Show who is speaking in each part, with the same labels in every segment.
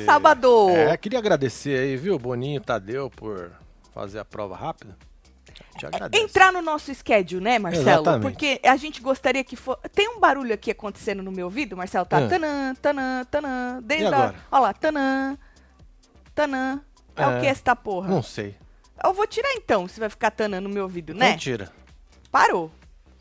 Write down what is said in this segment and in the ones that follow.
Speaker 1: Sábado.
Speaker 2: É, queria agradecer aí, viu, Boninho Tadeu, por fazer a prova rápida. Te agradeço.
Speaker 1: Entrar no nosso schedule, né, Marcelo?
Speaker 2: Exatamente.
Speaker 1: Porque a gente gostaria que fosse. Tem um barulho aqui acontecendo no meu ouvido, Marcelo? Tá
Speaker 2: Ah.
Speaker 1: tanã, tanã, tanã. Desde
Speaker 2: E
Speaker 1: a.
Speaker 2: agora?
Speaker 1: Olha lá, tanã, tanã. É, o
Speaker 2: É.
Speaker 1: que esta porra?
Speaker 2: Não sei.
Speaker 1: Eu vou tirar então, se vai ficar tanã no meu ouvido, né?
Speaker 2: Não tira.
Speaker 1: Parou,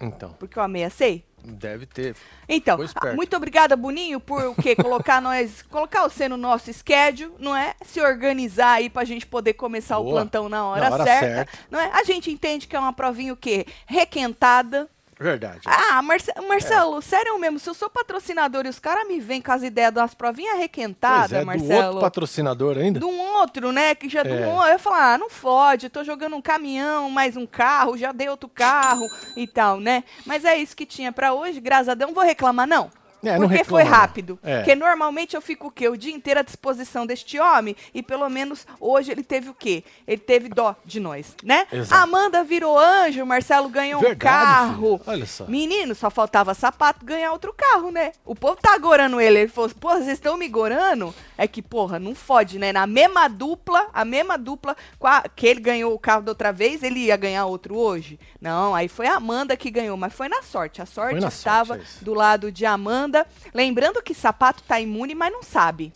Speaker 2: Então,
Speaker 1: porque eu ameacei.
Speaker 2: Deve ter.
Speaker 1: Então, ah, muito obrigada, Boninho, por o quê? Colocar nós, colocar você no nosso schedule, não é? Se organizar aí pra gente poder começar o
Speaker 2: Boa.
Speaker 1: plantão na hora,
Speaker 2: Na hora
Speaker 1: certa,
Speaker 2: certa.
Speaker 1: não é? A gente entende que é uma provinha o quê? Requentada.
Speaker 2: Verdade.
Speaker 1: Ah, Marce
Speaker 2: É.
Speaker 1: Marcelo, sério mesmo, se eu sou patrocinador e os caras me vêm com as ideias das provinhas
Speaker 2: pois
Speaker 1: requentadas,
Speaker 2: é, do
Speaker 1: Marcelo.
Speaker 2: outro patrocinador ainda?
Speaker 1: De um outro, né? Que já é.
Speaker 2: É.
Speaker 1: um outro. Eu falar, ah, não fode, tô jogando um caminhão, mais um carro, já dei outro carro e tal, né? Mas é isso que tinha pra hoje, graças a Deus. Não vou reclamar, não.
Speaker 2: É,
Speaker 1: Porque foi
Speaker 2: não.
Speaker 1: rápido.
Speaker 2: É.
Speaker 1: Porque normalmente eu fico o quê? O dia inteiro à disposição deste homem. E pelo menos hoje ele teve o quê? Ele teve dó de nós, né?
Speaker 2: Exato.
Speaker 1: Amanda virou anjo, Marcelo ganhou um
Speaker 2: Verdade,
Speaker 1: carro.
Speaker 2: filho. Olha só.
Speaker 1: Menino, só faltava sapato ganhar outro carro, né? O povo tá agorando ele. Ele falou, pô, vocês estão me gorando? É que, porra, não fode, né? Na mesma dupla, a mesma dupla a- que ele ganhou o carro da outra vez, ele ia ganhar outro hoje? Não, aí foi a Amanda que ganhou, mas foi na sorte. A sorte estava
Speaker 2: sorte, é
Speaker 1: do lado de Amanda. Lembrando que sapato tá imune, mas não sabe.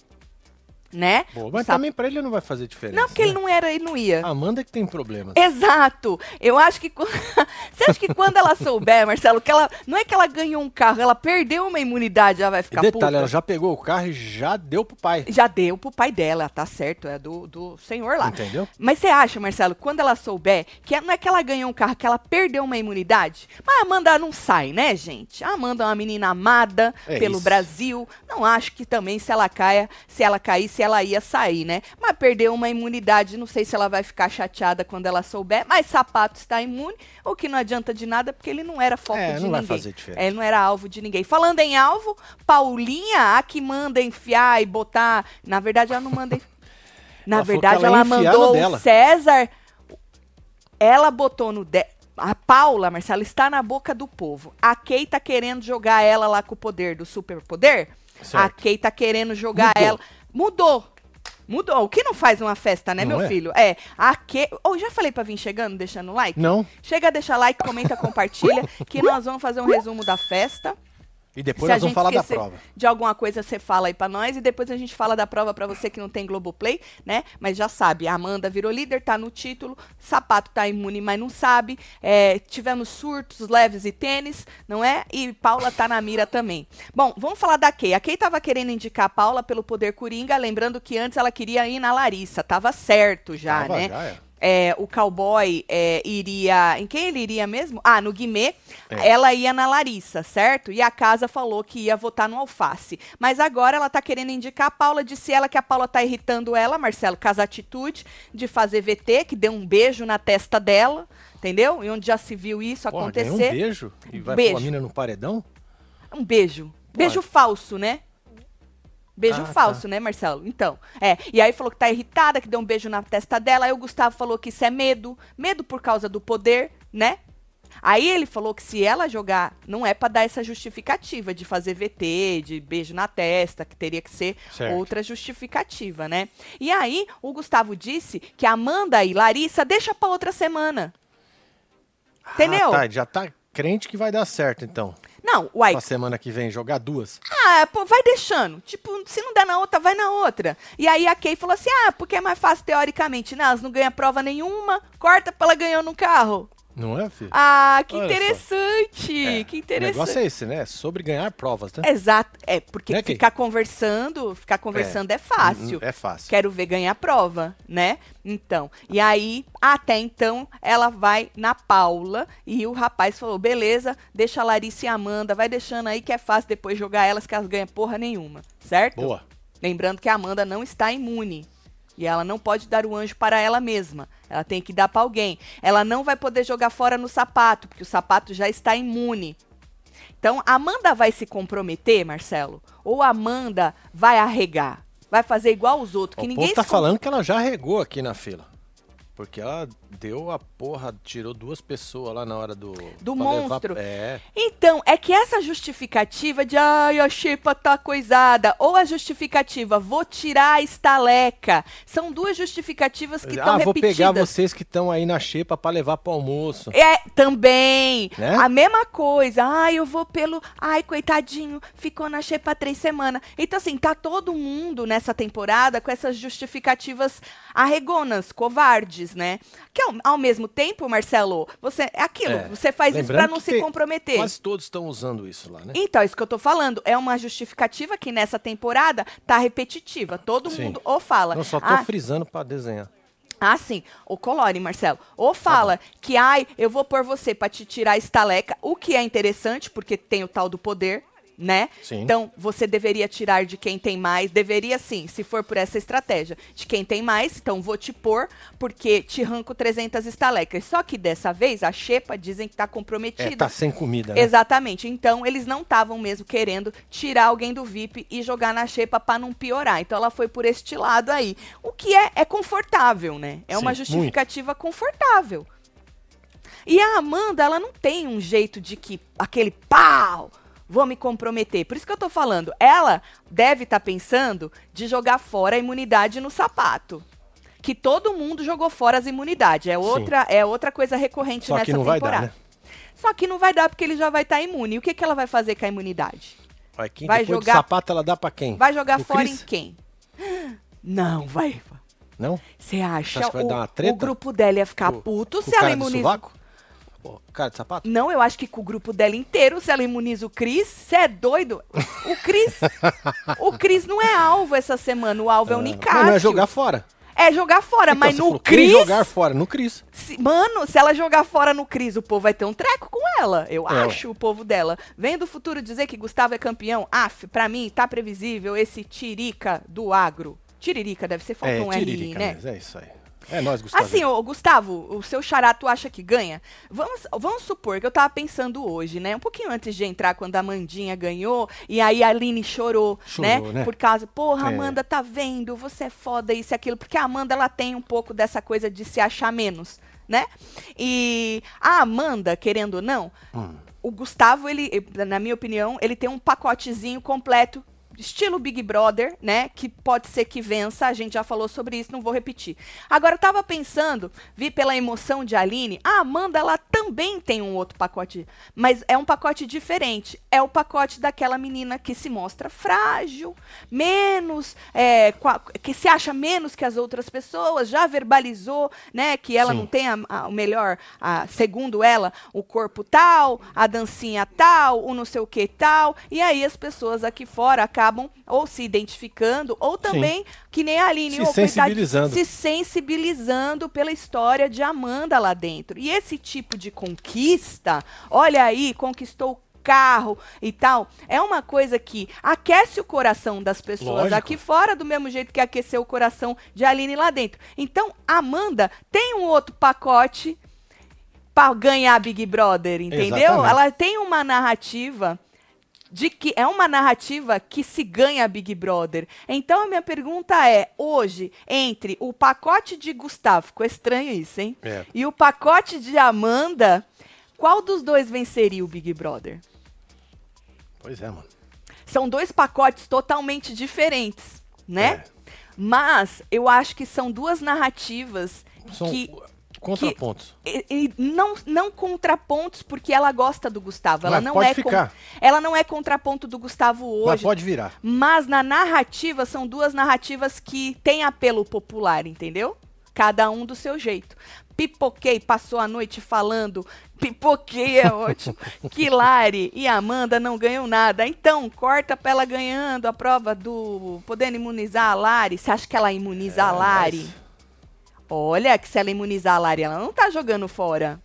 Speaker 1: Né?
Speaker 2: Boa, mas também pra ele não vai fazer diferença.
Speaker 1: Não, porque ele
Speaker 2: né?
Speaker 1: não era, ele não ia.
Speaker 2: A Amanda que tem problemas.
Speaker 1: Exato. Eu acho que. Você acha que quando ela souber, Marcelo, que ela. Não é que ela ganhou um carro, ela perdeu uma imunidade, ela vai
Speaker 2: E
Speaker 1: ficar
Speaker 2: detalhe,
Speaker 1: puta.
Speaker 2: ela já pegou o carro e já deu pro pai.
Speaker 1: Já deu pro pai dela, tá certo, é do, do senhor lá.
Speaker 2: Entendeu?
Speaker 1: Mas você acha, Marcelo, quando ela souber que não é que ela ganhou um carro, que ela perdeu uma imunidade? Mas a Amanda não sai, né, gente? A Amanda é uma menina amada
Speaker 2: É
Speaker 1: pelo
Speaker 2: isso.
Speaker 1: Brasil. Não acho que também se ela caia, se ela caísse, ela ia sair, né? Mas perdeu uma imunidade, não sei se ela vai ficar chateada quando ela souber. Mas sapato está imune, o que não adianta de nada, porque ele não era foco
Speaker 2: É,
Speaker 1: de
Speaker 2: não vai
Speaker 1: ninguém.
Speaker 2: fazer diferença.
Speaker 1: É, ele não era alvo de ninguém. Falando em alvo, Paulinha, a que manda enfiar e botar. Na verdade, ela não manda. enfi- Na
Speaker 2: Ela
Speaker 1: verdade,
Speaker 2: ela
Speaker 1: ela, mandou o. César. Ela botou no. De... A Paula, Marcela, está na boca do povo. A Kay tá querendo jogar ela lá com o poder do superpoder. A. Kay tá querendo jogar
Speaker 2: Mudou.
Speaker 1: ela. Mudou. Mudou. O que não faz uma festa, né,
Speaker 2: Não
Speaker 1: meu
Speaker 2: é?
Speaker 1: filho? É. A Kay. Oh, já falei pra vir chegando, deixando like?
Speaker 2: Não.
Speaker 1: Chega, deixa like, comenta, compartilha, que nós vamos fazer um resumo da festa.
Speaker 2: E depois
Speaker 1: Se a
Speaker 2: nós vamos
Speaker 1: gente
Speaker 2: falar da prova.
Speaker 1: De alguma coisa você fala aí pra nós e depois a gente fala da prova pra você que não tem Globoplay, né? Mas já sabe, a Amanda virou líder, tá no título, Sapato tá imune, mas não sabe. É, tivemos surtos leves e tênis, não é? E Paula tá na mira também. Bom, vamos falar da Kay. A Kay tava querendo indicar a Paula pelo poder Coringa, lembrando que antes ela queria ir na Larissa, tava certo já,
Speaker 2: Tava,
Speaker 1: né?
Speaker 2: já é.
Speaker 1: É, o cowboy é, iria. Em quem ele iria mesmo? Ah, no Guimê.
Speaker 2: É.
Speaker 1: Ela ia na Larissa, certo? E a casa falou que ia votar no Alface. Mas agora ela tá querendo indicar a Paula. Disse ela que a Paula tá irritando ela, Marcelo, com as atitudes de fazer VT, que deu um beijo na testa dela, entendeu? E onde já se viu isso
Speaker 2: Porra,
Speaker 1: acontecer.
Speaker 2: um beijo e vai
Speaker 1: Beijo.
Speaker 2: pôr a mina no paredão?
Speaker 1: Um beijo. Beijo falso, né? Beijo
Speaker 2: Ah, tá.
Speaker 1: falso, né, Marcelo? Então, é. E aí falou que tá irritada, que deu um beijo na testa dela. Aí o Gustavo falou que isso é medo. Medo por causa do poder, né? Aí ele falou que se ela jogar, não é pra dar essa justificativa de fazer VT, de beijo na testa, que teria que ser
Speaker 2: Certo.
Speaker 1: outra justificativa, né? E aí o Gustavo disse que Amanda e Larissa deixa pra outra semana. Entendeu?
Speaker 2: Ah, tá, já tá crente que vai dar certo, então.
Speaker 1: Não, uai,
Speaker 2: Pra semana que vem jogar duas.
Speaker 1: Ah, pô, vai deixando. Tipo, se não der na outra, vai na outra. E aí a Kay falou assim: ah, porque é mais fácil teoricamente. Não, elas não ganham prova nenhuma, corta pra ela ganhar no carro.
Speaker 2: Não é, filho?
Speaker 1: Ah, que
Speaker 2: Olha
Speaker 1: interessante,
Speaker 2: É,
Speaker 1: que
Speaker 2: O
Speaker 1: interessante.
Speaker 2: negócio é esse, né? Sobre ganhar provas, né?
Speaker 1: Exato, é, porque
Speaker 2: Né, Kay?
Speaker 1: ficar conversando, ficar conversando é, fácil.
Speaker 2: É fácil.
Speaker 1: Quero ver ganhar prova, né? Então, e aí, até então, ela vai na Paula e o rapaz falou: beleza, deixa a Larissa e a Amanda, vai deixando aí que é fácil depois jogar elas que elas ganham porra nenhuma, certo?
Speaker 2: Boa.
Speaker 1: Lembrando que a Amanda não está imune. E ela não pode dar o anjo para ela mesma. Ela tem que dar para alguém. Ela não vai poder jogar fora no sapato, porque o sapato já está imune. Então, Amanda vai se comprometer, Marcelo? Ou Amanda vai arregar? Vai fazer igual os outros, que
Speaker 2: o
Speaker 1: ninguém
Speaker 2: povo tá
Speaker 1: se
Speaker 2: falando que ela já regou aqui na fila. Porque ela deu a porra, tirou duas pessoas lá na hora do.
Speaker 1: Do monstro.
Speaker 2: Levar, é.
Speaker 1: Então, é que essa justificativa de ai, a xepa tá coisada, ou a justificativa, vou tirar a estaleca, são duas justificativas que estão
Speaker 2: ah, vou
Speaker 1: repetidas.
Speaker 2: pegar vocês que estão aí na xepa pra levar pro almoço.
Speaker 1: É, também.
Speaker 2: Né?
Speaker 1: A mesma coisa. Ai, eu vou pelo. Ai, coitadinho, ficou na xepa três semanas. Então, assim, tá todo mundo nessa temporada com essas justificativas arregonas, covardes, né? Que ao, ao mesmo tempo, Marcelo, você. É aquilo,
Speaker 2: É.
Speaker 1: você faz isso
Speaker 2: Lembrando
Speaker 1: pra não
Speaker 2: que
Speaker 1: se
Speaker 2: tem-
Speaker 1: comprometer.
Speaker 2: Quase todos estão usando isso lá, né?
Speaker 1: Então, isso que eu tô falando é uma justificativa que nessa temporada tá repetitiva. Todo
Speaker 2: Sim.
Speaker 1: mundo ou fala.
Speaker 2: Não, só tô
Speaker 1: ah,
Speaker 2: frisando pra desenhar.
Speaker 1: ah, sim. O Colore, Marcelo. Ou
Speaker 2: Tá
Speaker 1: fala que, ai, eu vou pôr você pra te tirar a estaleca, o que é interessante, porque tem o tal do poder, né?
Speaker 2: Sim.
Speaker 1: Então, você deveria tirar de quem tem mais. Deveria sim, se for por essa estratégia. De quem tem mais, então vou te pôr, porque te arranco 300 estalecas. Só que dessa vez, a Xepa dizem que tá comprometida.
Speaker 2: É, tá sem comida, né?
Speaker 1: Exatamente. Então, eles não estavam mesmo querendo tirar alguém do VIP e jogar na xepa para não piorar. Então, ela foi por este lado aí. O que é, é confortável, né? É uma
Speaker 2: Sim,
Speaker 1: justificativa confortável. E a Amanda, ela não tem um jeito de que aquele pau, vou me comprometer. Por isso que eu tô falando, ela deve estar pensando de jogar fora a imunidade no sapato. Que todo mundo jogou fora as imunidades. É outra, é outra coisa recorrente
Speaker 2: Só
Speaker 1: nessa
Speaker 2: que não vai dar,
Speaker 1: temporada.
Speaker 2: né?
Speaker 1: Só que não vai dar porque ele já vai estar imune. E o que, que ela vai fazer com a imunidade?
Speaker 2: Vai, quem
Speaker 1: Vai jogar-
Speaker 2: sapato ela dá pra quem?
Speaker 1: Vai jogar
Speaker 2: O
Speaker 1: fora
Speaker 2: Chris?
Speaker 1: em quem? Não, vai.
Speaker 2: Não?
Speaker 1: Você acha?
Speaker 2: acha que vai
Speaker 1: o,
Speaker 2: dar uma treta?
Speaker 1: o grupo dela ia ficar
Speaker 2: O-
Speaker 1: puto se ela
Speaker 2: cara do
Speaker 1: imuniza.
Speaker 2: sovaco? Pô, cara de sapato?
Speaker 1: Não, eu acho que com o grupo dela inteiro, se ela imuniza o Cris, você é doido? O Cris. o Cris não é alvo essa semana, o alvo é o Nicásio.
Speaker 2: Mas não é jogar fora.
Speaker 1: É jogar fora,
Speaker 2: Então,
Speaker 1: mas
Speaker 2: você
Speaker 1: no
Speaker 2: falou,
Speaker 1: Cris.
Speaker 2: jogar fora? No Cris.
Speaker 1: Se- mano, se ela jogar fora no Cris, o povo vai ter um treco com ela. Eu
Speaker 2: É,
Speaker 1: acho, o povo dela. Vem do futuro dizer que Gustavo é campeão. Af, pra mim, tá previsível esse tirica do agro. Tiririca, deve ser faltou
Speaker 2: É,
Speaker 1: um R,
Speaker 2: tiririca,
Speaker 1: né?
Speaker 2: mas é isso aí. É nós, Gustavo.
Speaker 1: Assim, ô, Gustavo, o seu xará, tu acha que ganha? Vamos, vamos supor que eu tava pensando hoje, né? Um pouquinho antes de entrar, quando a Amandinha ganhou, e aí a Aline chorou, né?
Speaker 2: Chorou, né?
Speaker 1: Por causa, porra,
Speaker 2: É.
Speaker 1: Amanda, tá vendo? Você é foda, isso e aquilo. Porque a Amanda, ela tem um pouco dessa coisa de se achar menos, né? E a Amanda, querendo ou não,
Speaker 2: Hum.
Speaker 1: o Gustavo, ele, na minha opinião, ele tem um pacotezinho completo, estilo Big Brother, né? Que pode ser que vença. A gente já falou sobre isso, não vou repetir. Agora, eu tava pensando, vi pela emoção de Aline, a Amanda, ela também tem um outro pacote, mas é um pacote diferente. É o pacote daquela menina que se mostra frágil, menos, é, que se acha menos que as outras pessoas, já verbalizou, né? Que ela
Speaker 2: Sim.
Speaker 1: não tem a- a- o melhor, a- segundo ela, o corpo tal, a dancinha tal, o não sei o que tal. E aí as pessoas aqui fora acabam ou se identificando, ou também, que nem a Aline,
Speaker 2: Se
Speaker 1: coitadinha,
Speaker 2: sensibilizando.
Speaker 1: se sensibilizando pela história de Amanda lá dentro. E esse tipo de conquista, olha aí, conquistou o carro e tal, é uma coisa que aquece o coração das pessoas
Speaker 2: Lógico.
Speaker 1: aqui fora do mesmo jeito que aqueceu o coração de Aline lá dentro. Então, Amanda tem um outro pacote para ganhar Big Brother, entendeu?
Speaker 2: Exatamente.
Speaker 1: Ela tem uma narrativa de que é uma narrativa que se ganha Big Brother. Então a minha pergunta é, hoje, entre o pacote de Gustavo, ficou estranho isso, hein?
Speaker 2: É.
Speaker 1: E o pacote de Amanda, qual dos dois venceria o Big Brother?
Speaker 2: Pois é, mano.
Speaker 1: São dois pacotes totalmente diferentes, né?
Speaker 2: É.
Speaker 1: Mas eu acho que são duas narrativas
Speaker 2: São
Speaker 1: que
Speaker 2: contrapontos.
Speaker 1: e, e não, não contrapontos porque ela gosta do Gustavo. Ela
Speaker 2: Mas
Speaker 1: não
Speaker 2: pode
Speaker 1: é
Speaker 2: ficar.
Speaker 1: ela não é contraponto do Gustavo
Speaker 2: Mas
Speaker 1: hoje.
Speaker 2: pode virar.
Speaker 1: Mas na narrativa são duas narrativas que têm apelo popular, entendeu? Cada um do seu jeito. Pipoquei passou a noite falando. Pipoquei é ótimo. que Lari e Amanda não ganham nada. Então, corta pra ela ganhando a prova do podendo imunizar a Lari. Você acha que ela imuniza a
Speaker 2: É,
Speaker 1: Lari?
Speaker 2: mas-
Speaker 1: Olha, que se ela imunizar a Lari, ela não tá jogando fora.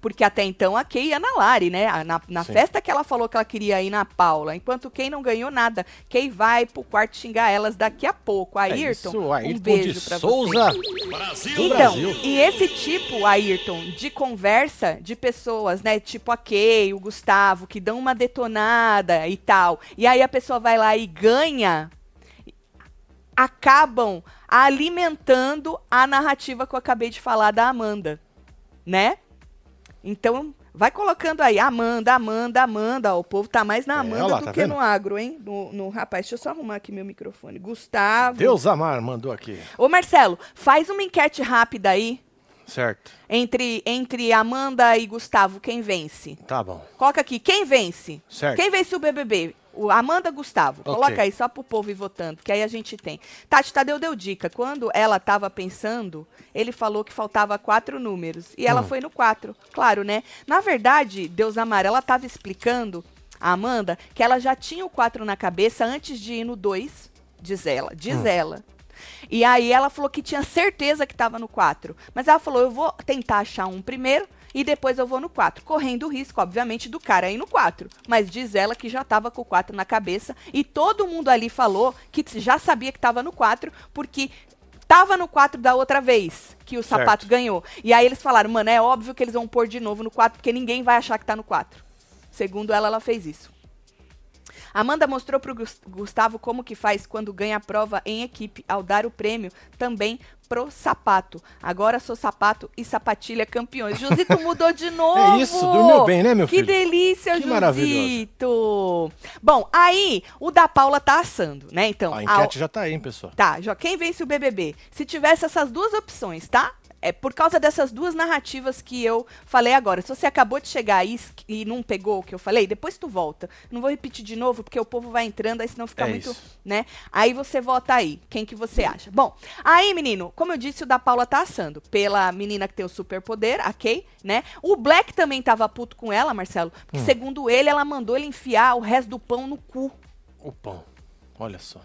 Speaker 1: Porque até então a Kay ia na Lari, né? Na, na festa que ela falou que ela queria ir na Paula. Enquanto Kay não ganhou nada. Kay vai pro quarto xingar elas daqui a pouco.
Speaker 2: É
Speaker 1: Ayrton,
Speaker 2: isso, Ayrton
Speaker 1: um beijo
Speaker 2: de
Speaker 1: pra
Speaker 2: Souza.
Speaker 1: você.
Speaker 2: do
Speaker 1: Então,
Speaker 2: Brasil.
Speaker 1: e esse tipo, Ayrton, de conversa de pessoas, né? Tipo a Kay, o Gustavo, que dão uma detonada e tal. E aí a pessoa vai lá e ganha acabam alimentando a narrativa que eu acabei de falar da Amanda, né? Então, vai colocando aí, Amanda, Amanda, Amanda. Ó, o povo tá mais na
Speaker 2: É,
Speaker 1: Amanda
Speaker 2: olha lá,
Speaker 1: do
Speaker 2: tá
Speaker 1: que
Speaker 2: vendo?
Speaker 1: no agro, hein? No, no- rapaz, deixa eu só arrumar aqui meu microfone. Gustavo.
Speaker 2: Deus amar mandou aqui.
Speaker 1: Ô, Marcelo, faz uma enquete rápida aí
Speaker 2: Certo.
Speaker 1: entre, entre Amanda e Gustavo, quem vence?
Speaker 2: Tá bom.
Speaker 1: Coloca aqui, quem vence?
Speaker 2: Certo.
Speaker 1: Quem vence o BBB? O Amanda Gustavo.
Speaker 2: Ok.
Speaker 1: Coloca aí só pro povo ir votando, que aí a gente tem. Tati Tadeu deu dica. Quando ela tava pensando, ele falou que faltava quatro números. E ela
Speaker 2: Hum.
Speaker 1: foi no quatro. Claro, né? Na verdade, Deus Amar, ela tava explicando, a Amanda, que ela já tinha o quatro na cabeça antes de ir no dois, diz ela. Diz
Speaker 2: Hum.
Speaker 1: ela. E aí ela falou que tinha certeza que estava no 4. Mas ela falou, eu vou tentar achar um primeiro e depois eu vou no 4. Correndo o risco, obviamente, do cara ir no 4. Mas diz ela que já estava com o 4 na cabeça. E todo mundo ali falou que já sabia que estava no 4, porque tava no 4 da outra vez que o
Speaker 2: Certo.
Speaker 1: sapato ganhou. E aí eles falaram, mano, é óbvio que eles vão pôr de novo no 4, porque ninguém vai achar que tá no 4. Segundo ela, ela fez isso. Amanda mostrou pro Gus- Gustavo como que faz quando ganha a prova em equipe ao dar o prêmio também pro sapato. Agora sou sapato e sapatilha campeões. Josito mudou de novo.
Speaker 2: É isso, dormiu bem, né, meu
Speaker 1: que
Speaker 2: filho?
Speaker 1: delícia,
Speaker 2: Que
Speaker 1: Josito. Bom, aí o da Paula tá assando, né? Então,
Speaker 2: A
Speaker 1: a-
Speaker 2: enquete já tá aí, hein, pessoal.
Speaker 1: Tá, já quem vence o BBB? Se tivesse essas duas opções, tá? É por causa dessas duas narrativas que eu falei agora. Se você acabou de chegar aí e não pegou o que eu falei, depois tu volta. Não vou repetir de novo, porque o povo vai entrando, aí senão fica
Speaker 2: É
Speaker 1: muito,
Speaker 2: isso.
Speaker 1: né? Aí você vota aí, quem que você acha. Bom, aí, menino, como eu disse, o da Paula tá assando. Pela menina que tem o superpoder, a Kay, né? O Black também tava puto com ela, Marcelo,
Speaker 2: Hum.
Speaker 1: porque segundo ele, ela mandou ele enfiar o resto do pão no cu.
Speaker 2: O pão. Olha só.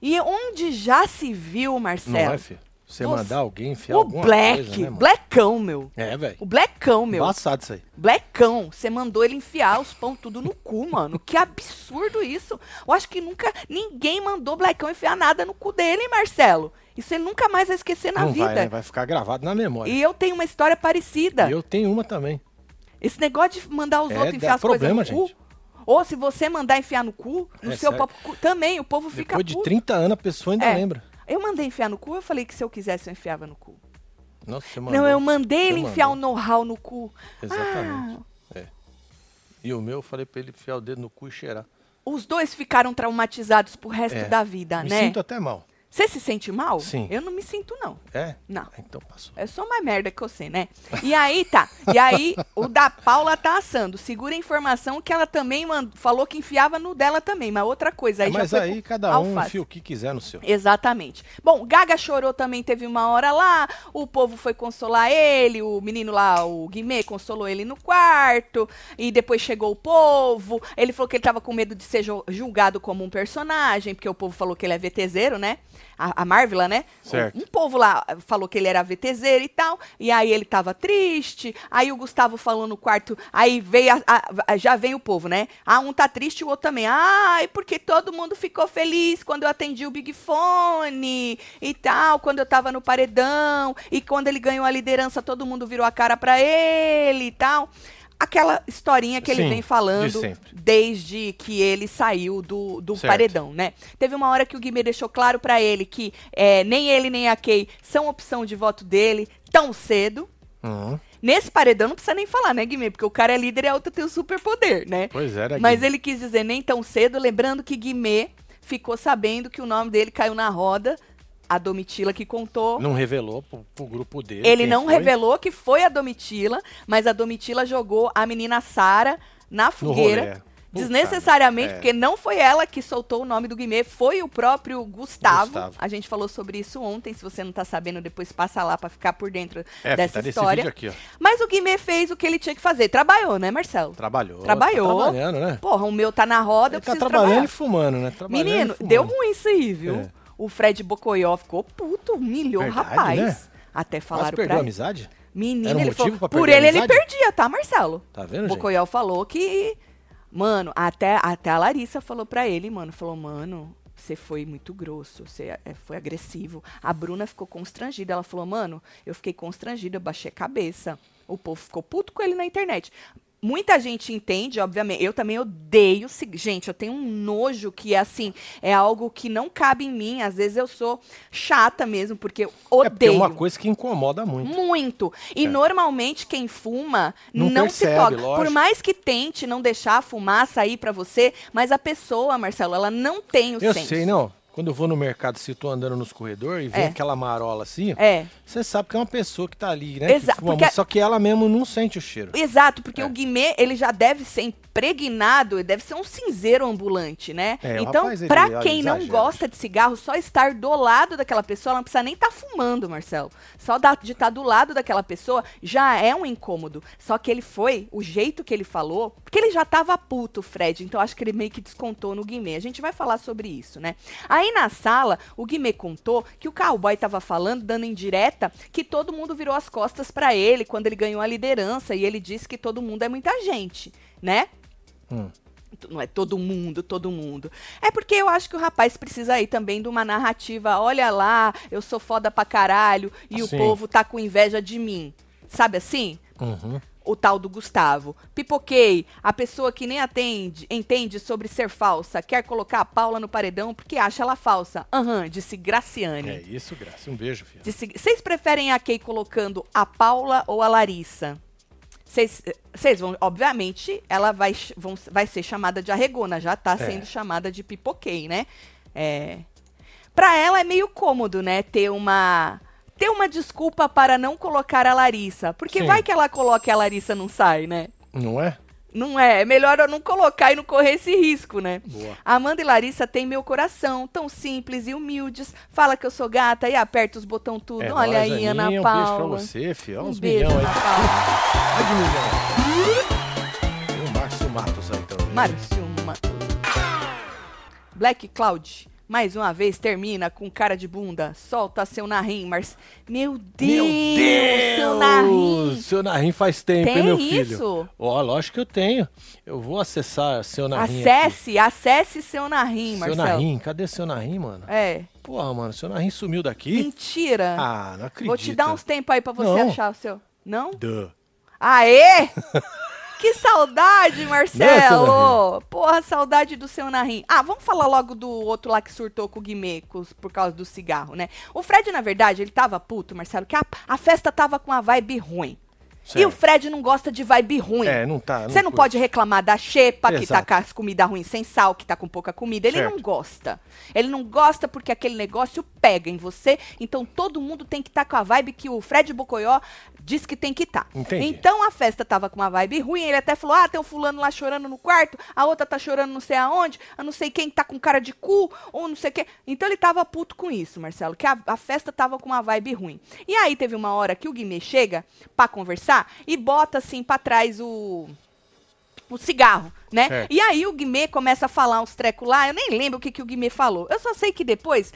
Speaker 1: E onde já se viu,
Speaker 2: Não
Speaker 1: Marcelo?
Speaker 2: é, filho? Você
Speaker 1: Nossa.
Speaker 2: mandar alguém enfiar
Speaker 1: O Black,
Speaker 2: coisa, né?
Speaker 1: Blackão, meu.
Speaker 2: É, velho.
Speaker 1: O Blackão, meu.
Speaker 2: Embaçado isso aí.
Speaker 1: Blackão. Você mandou ele enfiar os pão tudo no cu, mano. Que absurdo isso. Eu acho que nunca ninguém mandou Blackão enfiar nada no cu dele, hein, Marcelo. Isso ele nunca mais vai esquecer na
Speaker 2: não
Speaker 1: vida.
Speaker 2: vai, né? Vai ficar gravado na memória.
Speaker 1: E eu tenho uma história parecida.
Speaker 2: E eu tenho uma também.
Speaker 1: Esse negócio de mandar os
Speaker 2: É,
Speaker 1: outros enfiar as coisas no
Speaker 2: problema,
Speaker 1: cu.
Speaker 2: gente.
Speaker 1: Ou se você mandar enfiar no cu, no
Speaker 2: É
Speaker 1: seu próprio cu, também, o povo fica
Speaker 2: Depois de
Speaker 1: puto.
Speaker 2: 30 anos, a pessoa ainda
Speaker 1: É.
Speaker 2: lembra.
Speaker 1: Eu mandei enfiar no cu, eu falei que se eu quisesse eu enfiava no cu.
Speaker 2: Nossa, você mandou.
Speaker 1: Não, eu mandei ele enfiar o
Speaker 2: mandou.
Speaker 1: know-how no cu.
Speaker 2: Exatamente.
Speaker 1: Ah,
Speaker 2: É. E o meu, eu falei pra ele enfiar o dedo no cu e cheirar.
Speaker 1: os dois ficaram traumatizados pro resto
Speaker 2: É.
Speaker 1: da vida,
Speaker 2: Me
Speaker 1: né?
Speaker 2: sinto até mal.
Speaker 1: Você se sente mal?
Speaker 2: Sim.
Speaker 1: Eu não me sinto, não.
Speaker 2: É?
Speaker 1: Não.
Speaker 2: Então passou.
Speaker 1: É só mais merda que você, né? E aí, tá. E aí, o da Paula tá assando. Segura a informação que ela também mand- falou que enfiava no dela também, mas outra coisa. Aí
Speaker 2: É,
Speaker 1: já
Speaker 2: mas aí cada um
Speaker 1: alface.
Speaker 2: enfia o que quiser no seu.
Speaker 1: Exatamente. Bom, Gaga chorou também, teve uma hora lá, o povo foi consolar ele, o menino lá, o Guimê, consolou ele no quarto, e depois chegou o povo, ele falou que ele tava com medo de ser ju- julgado como um personagem, porque o povo falou que ele é VTZero, né? A, a Marvila, né?
Speaker 2: Certo.
Speaker 1: Um povo lá falou que ele era VTZero e tal, e aí ele tava triste, aí o Gustavo falou no quarto, aí veio, a- a- já vem o povo, né? Ah, um tá triste o outro também. Ai, porque todo mundo ficou feliz quando eu atendi o Big Fone e tal, quando eu tava no paredão, e quando ele ganhou a liderança, todo mundo virou a cara pra ele e tal. Aquela historinha que ele
Speaker 2: Sim,
Speaker 1: vem
Speaker 2: de
Speaker 1: falando
Speaker 2: sempre.
Speaker 1: desde que ele saiu do, do
Speaker 2: Certo.
Speaker 1: paredão, né? Teve uma hora que o Guimê deixou claro pra ele que é, nem ele nem a Kay são opção de voto dele tão cedo.
Speaker 2: Uhum.
Speaker 1: Nesse paredão não precisa nem falar, né, Guimê? Porque o cara é líder e a outra tem o superpoder, né?
Speaker 2: Pois era.
Speaker 1: Mas ele quis dizer nem tão cedo, lembrando que Guimê ficou sabendo que o nome dele caiu na roda, a Domitila que contou.
Speaker 2: Não revelou pro, pro grupo dele.
Speaker 1: Ele não
Speaker 2: foi.
Speaker 1: revelou que foi a Domitila, mas a Domitila jogou a menina Sara na fogueira. Desnecessariamente,
Speaker 2: merda.
Speaker 1: porque não foi ela que soltou o nome do Guimê, foi o próprio Gustavo.
Speaker 2: Gustavo.
Speaker 1: A gente falou sobre isso ontem. Se você não tá sabendo, depois passa lá pra ficar por dentro
Speaker 2: É,
Speaker 1: dessa
Speaker 2: tá
Speaker 1: história.
Speaker 2: aqui.
Speaker 1: Mas o Guimê fez o que ele tinha que fazer. Trabalhou, né, Marcelo?
Speaker 2: Trabalhou.
Speaker 1: Trabalhou.
Speaker 2: Tá trabalhando, né?
Speaker 1: Porra, o meu tá na roda, eu
Speaker 2: Ele tá
Speaker 1: preciso
Speaker 2: trabalhando
Speaker 1: trabalhar.
Speaker 2: e fumando, né? Trabalhando
Speaker 1: Menino,
Speaker 2: e fumando.
Speaker 1: deu ruim isso aí, viu?
Speaker 2: É.
Speaker 1: O Fred Bocoió ficou puto, humilhou o
Speaker 2: Verdade,
Speaker 1: rapaz.
Speaker 2: né?
Speaker 1: Até
Speaker 2: Quase
Speaker 1: falaram
Speaker 2: perdeu
Speaker 1: pra
Speaker 2: a
Speaker 1: ele.
Speaker 2: amizade?
Speaker 1: Menino,
Speaker 2: um
Speaker 1: ele falou. Por ele, ele perdia, tá, Marcelo?
Speaker 2: Tá vendo?
Speaker 1: Bocoió falou que. Mano, até, até a Larissa falou pra ele, mano. Falou, mano, você foi muito grosso, você é, foi agressivo. A Bruna ficou constrangida. Ela falou, mano, eu fiquei constrangida, eu baixei a cabeça. O povo ficou puto com ele na internet. Muita gente entende, obviamente. Eu também odeio. Gente, eu tenho um nojo que, assim, é algo que não cabe em mim. Às vezes eu sou chata mesmo, porque eu
Speaker 2: É porque é
Speaker 1: odeio.
Speaker 2: uma coisa que incomoda muito.
Speaker 1: Muito. E
Speaker 2: É.
Speaker 1: normalmente quem fuma
Speaker 2: Não
Speaker 1: não, se
Speaker 2: percebe,
Speaker 1: toca. Por
Speaker 2: lógico.
Speaker 1: mais que tente não deixar a fumaça sair pra você, mas a pessoa, Marcelo, ela não tem o
Speaker 2: Eu
Speaker 1: senso.
Speaker 2: sei, não. Quando eu vou no mercado, se eu tô andando nos corredores e vem
Speaker 1: É.
Speaker 2: aquela marola assim,
Speaker 1: É.
Speaker 2: você sabe que é uma pessoa que tá ali, né?
Speaker 1: Exato,
Speaker 2: que
Speaker 1: porque-
Speaker 2: Só que ela mesmo não sente o cheiro.
Speaker 1: Exato, porque
Speaker 2: É.
Speaker 1: o Guimê, ele já deve ser impregnado, deve ser um cinzeiro ambulante, né?
Speaker 2: É,
Speaker 1: então,
Speaker 2: ele
Speaker 1: quem não gosta de cigarro, só estar do lado daquela pessoa, ela não precisa nem estar fumando, Marcelo. Só de estar do lado daquela pessoa já é um incômodo. Só que ele foi, o jeito que ele falou, porque ele já tava puto, Fred, então acho que ele meio que descontou no Guimê. A gente vai falar sobre isso, né? Aí na sala, o Guimê contou que o cowboy tava falando, dando indireta, que todo mundo virou as costas pra ele quando ele ganhou a liderança e ele disse que todo mundo é muita gente, né?
Speaker 2: Hum.
Speaker 1: Não é todo mundo, todo mundo. É porque eu acho que o rapaz precisa aí também de uma narrativa. Olha lá, eu sou foda pra caralho e o povo tá com inveja de mim. Sabe assim?
Speaker 2: Uhum.
Speaker 1: O tal do Gustavo. Pipoquei, a pessoa que nem atende, entende sobre ser falsa, quer colocar a Paula no paredão porque acha ela falsa. Aham, disse Graciane.
Speaker 2: É isso, Graça. Um beijo.
Speaker 1: Disse- Vocês preferem a Kay colocando a Paula ou a Larissa? Vocês vocês vão, obviamente, ela vai, vão- vai ser chamada de arregona, já tá
Speaker 2: É.
Speaker 1: sendo chamada de pipoquei, né? É. Pra ela é meio cômodo, né, ter uma ter uma desculpa para não colocar a Larissa, porque
Speaker 2: Sim.
Speaker 1: vai que ela coloca e a Larissa não sai, né?
Speaker 2: Não é?
Speaker 1: Não é, é melhor eu não colocar e não correr esse risco, né?
Speaker 2: Boa.
Speaker 1: Amanda e Larissa têm meu coração, tão simples e humildes. Fala que eu sou gata e aperta os botão tudo.
Speaker 2: É
Speaker 1: Olha aí, Ana Paula.
Speaker 2: Um beijo pra você, filho. Olha
Speaker 1: Um
Speaker 2: uns
Speaker 1: beijo,
Speaker 2: milhão aí.
Speaker 1: Ana Paula.
Speaker 2: Olha de milhão. Tem o Márcio Matos aí também.
Speaker 1: Márcio Matos. Black Cloud, mais uma vez, termina com cara de bunda. Solta seu narrim, mas... Meu Deus,
Speaker 2: Meu Deus!
Speaker 1: seu narrim.
Speaker 2: Seu Narrim faz tempo, hein,
Speaker 1: Tem
Speaker 2: meu filho?
Speaker 1: isso?
Speaker 2: Ó, lógico que eu tenho. Eu vou acessar seu Narrim aqui.
Speaker 1: Acesse, acesse seu narrim,
Speaker 2: Seu
Speaker 1: Marcelo.
Speaker 2: Narrim, cadê seu Narrim, mano?
Speaker 1: É,
Speaker 2: Porra, mano, seu Narrim sumiu daqui?
Speaker 1: mentira.
Speaker 2: Ah, não acredito.
Speaker 1: Vou te dar uns tempos aí pra você
Speaker 2: Não.
Speaker 1: achar o seu. Não?
Speaker 2: Duh.
Speaker 1: Aê! que saudade, Marcelo! Porra, saudade do seu narrim. Ah, vamos falar logo do outro lá que surtou com o Guimê por causa do cigarro, né? O Fred, na verdade, ele tava puto, Marcelo, que a, a festa tava com uma vibe ruim. E o. Fred não gosta de vibe ruim.
Speaker 2: É, não tá.
Speaker 1: Você não
Speaker 2: curte.
Speaker 1: pode reclamar da xepa, que tá
Speaker 2: Exato.
Speaker 1: com as comidas ruins sem sal, que tá com pouca comida. Ele
Speaker 2: Certo.
Speaker 1: não gosta. Ele não gosta porque aquele negócio pega em você. Então todo mundo tem que estar com a vibe que o Fred Bocoió diz que tem que estar.
Speaker 2: Entendi.
Speaker 1: Então a festa tava com uma vibe ruim. Ele até falou: ah, tem um fulano lá chorando no quarto, a outra tá chorando não sei aonde, a não sei quem tá com cara de cu, ou não sei o quê. Então ele tava puto com isso, Marcelo, que a, a festa tava com uma vibe ruim. E aí teve uma hora que o Guimê chega pra conversar e bota assim pra trás o o cigarro, né?
Speaker 2: Certo.
Speaker 1: E aí o Guimê começa a falar uns trecos lá, eu nem lembro o que, que o Guimê falou. Eu só sei que depois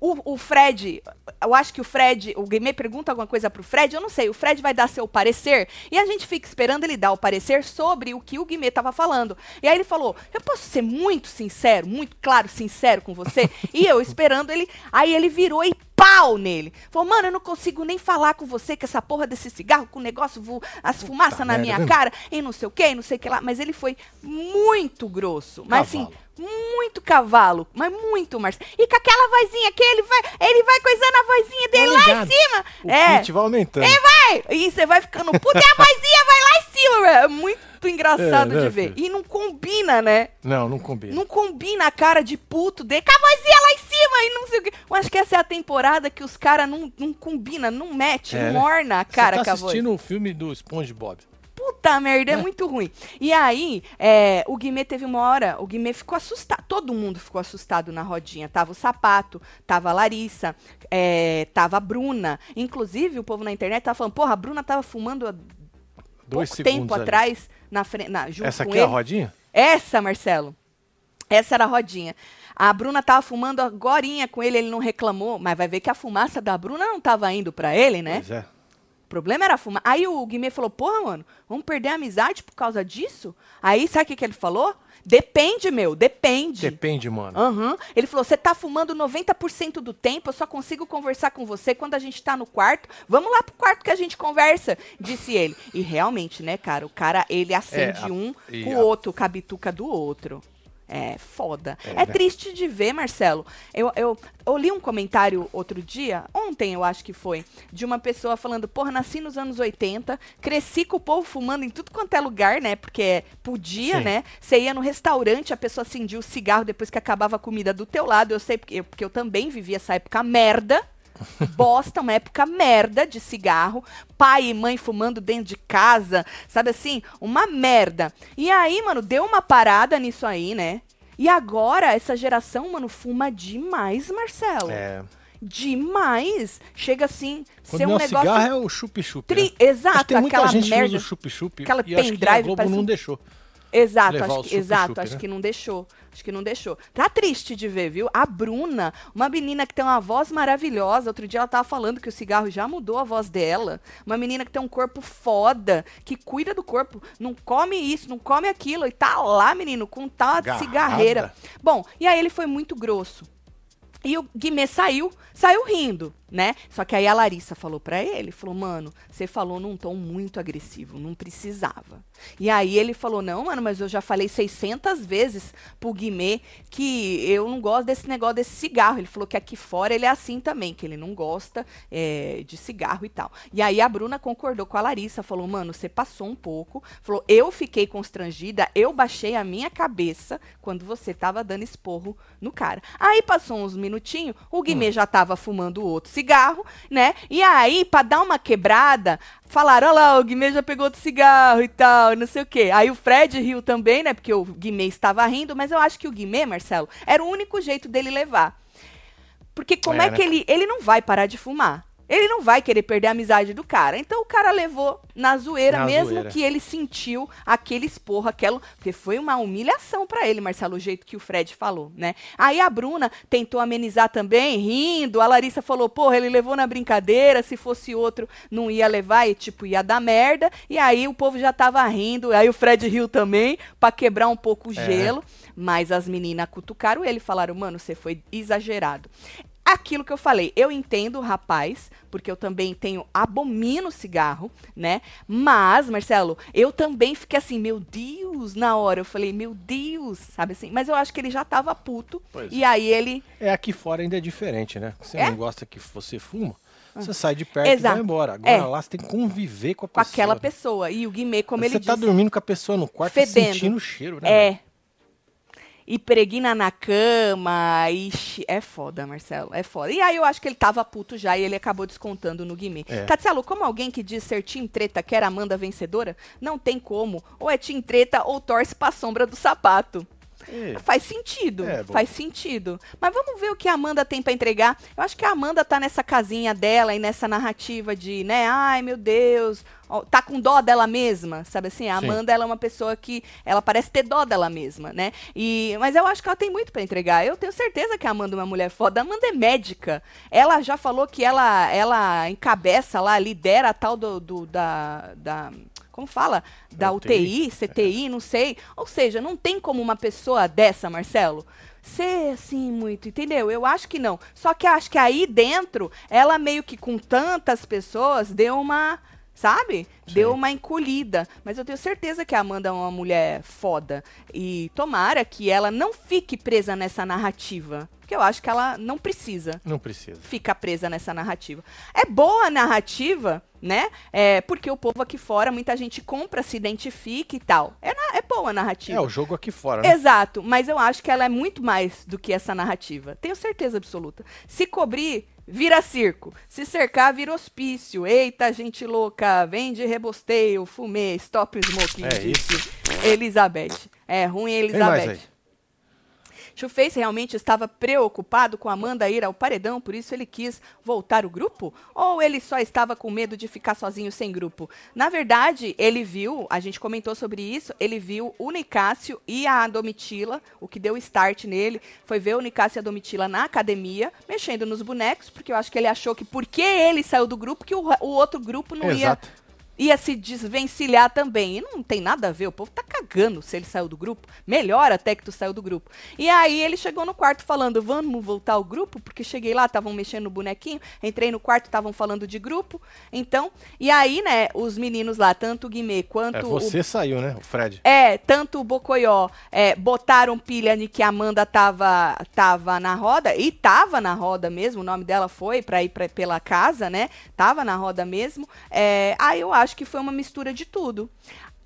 Speaker 1: o, o Fred, eu acho que o Fred, o Guimê pergunta alguma coisa pro Fred, eu não sei, o Fred vai dar seu parecer e a gente fica esperando ele dar o parecer sobre o que o Guimê tava falando. E aí ele falou: "Eu posso ser muito sincero, muito claro, sincero com você?" e eu esperando ele, aí ele virou e pau nele. Falou, mano, eu não consigo nem falar com você com essa porra desse cigarro, com o negócio, vo- as fumaças na minha cara, e não sei o que, não sei o que lá. Mas ele foi muito grosso. Mas assim. Muito cavalo. Mas muito, Marcelo. E com aquela vozinha que ele vai, ele vai coisando a vozinha dele lá em cima.
Speaker 2: O
Speaker 1: é.
Speaker 2: vai aumentando.
Speaker 1: Vai! E você vai ficando puta e a vozinha vai lá em cima, velho. É muito engraçado
Speaker 2: É, né,
Speaker 1: de ver.
Speaker 2: filho?
Speaker 1: E não combina, né?
Speaker 2: Não, não combina.
Speaker 1: Não combina a cara de puto dele com a vozinha lá em cima e não sei o quê. Eu acho que essa é a temporada que os caras não, não combina, não mete,
Speaker 2: É,
Speaker 1: não
Speaker 2: né?
Speaker 1: orna a cara
Speaker 2: Você tá assistindo o filme do SpongeBob.
Speaker 1: Puta merda, é,
Speaker 2: É.
Speaker 1: muito ruim. E aí, é, o Guimê teve uma hora, o Guimê ficou assustado. Todo mundo ficou assustado na rodinha. Tava o Sapato, tava a Larissa, é, tava a Bruna. Inclusive, o povo na internet tava falando, porra, a Bruna tava fumando há
Speaker 2: Dois
Speaker 1: pouco tempo
Speaker 2: ali.
Speaker 1: atrás, na frente, na, junto
Speaker 2: Essa aqui é a rodinha?
Speaker 1: Essa, Marcelo. Essa era a rodinha. A Bruna tava fumando agorinha com ele, ele não reclamou, mas vai ver que a fumaça da Bruna não tava indo pra ele, né?
Speaker 2: Pois é.
Speaker 1: Problema era fumar. Aí o Guimê falou, porra, mano, vamos perder a amizade por causa disso? Aí, sabe o que, que ele falou? Depende, meu, depende.
Speaker 2: Depende, mano.
Speaker 1: Aham. Ele falou: você tá fumando 90% do tempo, eu só consigo conversar com você quando a gente tá no quarto. Vamos lá pro quarto que a gente conversa, disse ele. E realmente, né, cara, o cara, ele acende
Speaker 2: É, a-
Speaker 1: um com o outro, com a bituca do outro. É foda. É,
Speaker 2: né?
Speaker 1: triste de ver, Marcelo. Eu, eu, eu li um comentário outro dia, ontem eu acho que foi, de uma pessoa falando: porra, nasci nos anos 80, cresci com o povo fumando em tudo quanto é lugar, né? Porque podia,
Speaker 2: Sim.
Speaker 1: né? Você ia no restaurante, a pessoa acendia o cigarro depois que acabava a comida do teu lado. Eu sei porque eu, porque eu também vivi essa época merda. Bosta, uma época merda de cigarro. Pai e mãe fumando dentro de casa, sabe assim? Uma merda. E aí, mano, deu uma parada nisso aí, né? E agora, essa geração, mano, fuma demais, Marcelo.
Speaker 2: É.
Speaker 1: Demais. Chega assim,
Speaker 2: Quando
Speaker 1: ser um
Speaker 2: é
Speaker 1: negócio.
Speaker 2: cigarro, é o chup-chup.
Speaker 1: tri-
Speaker 2: né? Acho que
Speaker 1: Exato,
Speaker 2: tem muita
Speaker 1: aquela
Speaker 2: gente que
Speaker 1: merda.
Speaker 2: usa o chup-chup
Speaker 1: aquela
Speaker 2: e acho que a
Speaker 1: pendrive
Speaker 2: Globo
Speaker 1: parece
Speaker 2: não deixou.
Speaker 1: Exato,
Speaker 2: levar
Speaker 1: acho
Speaker 2: o
Speaker 1: que,
Speaker 2: chup-chup,
Speaker 1: exato, acho
Speaker 2: né?
Speaker 1: que não deixou. Acho que não deixou. Tá triste de ver, viu? A Bruna, uma menina que tem uma voz maravilhosa. Outro dia ela tava falando que o cigarro já mudou a voz dela. Uma menina que tem um corpo foda, que cuida do corpo, não come isso, não come aquilo. E tá lá, menino, com tal de
Speaker 2: Agarrada.
Speaker 1: cigarreira. Bom, e aí ele foi muito grosso. E o Guimê saiu, saiu rindo, né? Só que aí a Larissa falou pra ele, falou, mano, você falou num tom muito agressivo, não precisava. E aí ele falou, não, mano, mas eu já falei 600 vezes pro Guimê que eu não gosto desse negócio desse cigarro. Ele falou que aqui fora ele é assim também, que ele não gosta é, de cigarro e tal. E aí a Bruna concordou com a Larissa, falou, mano, você passou um pouco. Falou, eu fiquei constrangida, eu baixei a minha cabeça quando você tava dando esporro no cara. Aí passou uns minutinhos, o Guimê já tava fumando outro cigarro, né? E aí, pra dar uma quebrada, falaram, olha lá, o Guimê já pegou outro cigarro e tal, não sei o quê. Aí o Fred riu também, né? Porque o Guimê estava rindo, mas eu acho que o Guimê, Marcelo, era o único jeito dele levar. Porque como é,
Speaker 2: É, né?
Speaker 1: que ele. Ele não vai parar de fumar. Ele não vai querer perder a amizade do cara. Então o cara levou na zoeira,
Speaker 2: Na
Speaker 1: mesmo
Speaker 2: zoeira.
Speaker 1: que ele sentiu aquele esporro, aquela. Porque foi uma humilhação pra ele, Marcelo, o jeito que o Fred falou, né? Aí a Bruna tentou amenizar também, rindo. A Larissa falou, porra, ele levou na brincadeira, se fosse outro, não ia levar e, tipo, ia dar merda. E aí o povo já tava rindo. Aí o Fred riu também, pra quebrar um pouco o
Speaker 2: É.
Speaker 1: gelo. Mas as meninas cutucaram ele e falaram, mano, você foi exagerado. Aquilo que eu falei, eu entendo o rapaz, porque eu também tenho, abomino cigarro, né? Mas, Marcelo, eu também fiquei assim, meu Deus, na hora. Eu falei, meu Deus, sabe assim? Mas eu acho que ele já tava puto.
Speaker 2: Pois
Speaker 1: e aí ele.
Speaker 2: É, aqui fora ainda é diferente, né? Você
Speaker 1: É?
Speaker 2: não gosta que você fuma, você sai de perto
Speaker 1: Exato.
Speaker 2: e vai embora. Agora
Speaker 1: É.
Speaker 2: lá você tem que conviver com a
Speaker 1: Com
Speaker 2: pessoa.
Speaker 1: aquela
Speaker 2: né?
Speaker 1: pessoa. E o Guimê, como
Speaker 2: você
Speaker 1: ele
Speaker 2: tá
Speaker 1: disse.
Speaker 2: dormindo com a pessoa no quarto
Speaker 1: Fedendo.
Speaker 2: sentindo o cheiro, né?
Speaker 1: É. E pregna na cama, ixi, é foda, Marcelo, é foda. E aí eu acho que ele tava puto já e ele acabou descontando no Guimê.
Speaker 2: É.
Speaker 1: Tatselo, como alguém que diz ser Team Treta quer Amanda vencedora, não tem como. Ou é Team Treta ou torce pra sombra do sapato.
Speaker 2: É.
Speaker 1: Faz sentido,
Speaker 2: É,
Speaker 1: faz sentido. Mas vamos ver o que a Amanda tem pra entregar. Eu acho que a Amanda tá nessa casinha dela e nessa narrativa de, né, ai meu Deus, tá com dó dela mesma, sabe assim? A
Speaker 2: Sim.
Speaker 1: Amanda, ela é uma pessoa que, ela parece ter dó dela mesma, né? E, mas eu acho que ela tem muito pra entregar. Eu tenho certeza que a Amanda é uma mulher foda. A Amanda é médica. Ela já falou que ela, ela encabeça lá, lidera a tal do, do- da, da como fala? Da
Speaker 2: UTI.
Speaker 1: UTI, CTI, não sei. Ou seja, não tem como uma pessoa dessa, Marcelo, ser assim muito, entendeu? Eu acho que não. Só que acho que aí dentro, ela meio que com tantas pessoas deu uma, sabe? Deu
Speaker 2: Sim.
Speaker 1: uma encolhida. Mas eu tenho certeza que a Amanda é uma mulher foda. E tomara que ela não fique presa nessa narrativa. Porque eu acho que ela não precisa
Speaker 2: Não precisa.
Speaker 1: fica presa nessa narrativa. É boa a narrativa, né? É, porque o povo aqui fora, muita gente compra, se identifica e tal. É, na- é boa a narrativa.
Speaker 2: É o jogo aqui fora, né?
Speaker 1: Exato, mas eu acho que ela é muito mais do que essa narrativa. Tenho certeza absoluta. Se cobrir, vira circo. Se cercar, vira hospício. Eita, gente louca, vende rebosteio, fumê, stop smoking.
Speaker 2: É
Speaker 1: disse Elizabeth. É ruim, Elizabeth.
Speaker 2: Aí.
Speaker 1: Face realmente estava preocupado com Amanda ir ao paredão, por isso ele quis voltar o grupo? Ou ele só estava com medo de ficar sozinho sem grupo? Na verdade, ele viu, a gente comentou sobre isso, ele viu o Nicásio e a Domitila, o que deu start nele foi ver o Nicásio e a Domitila na academia, mexendo nos bonecos, porque eu acho que ele achou que porque ele saiu do grupo, que o, o outro grupo não
Speaker 2: Exato.
Speaker 1: ia ia se desvencilhar também. E não tem nada a ver, o povo tá cagando se ele saiu do grupo. Melhor até que tu saiu do grupo. E aí ele chegou no quarto falando: "Vamos voltar ao grupo?" Porque cheguei lá, estavam mexendo no bonequinho, entrei no quarto, estavam falando de grupo. Então, e aí, né, os meninos lá, tanto o Guimê quanto
Speaker 2: É,
Speaker 1: o
Speaker 2: você saiu, né? O Fred.
Speaker 1: é, tanto o Bocoió é, botaram pilha de que a Amanda tava, tava na roda, e tava na roda mesmo, o nome dela foi pra ir pra, pela casa, né? Tava na roda mesmo. É, aí eu acho que foi uma mistura de tudo.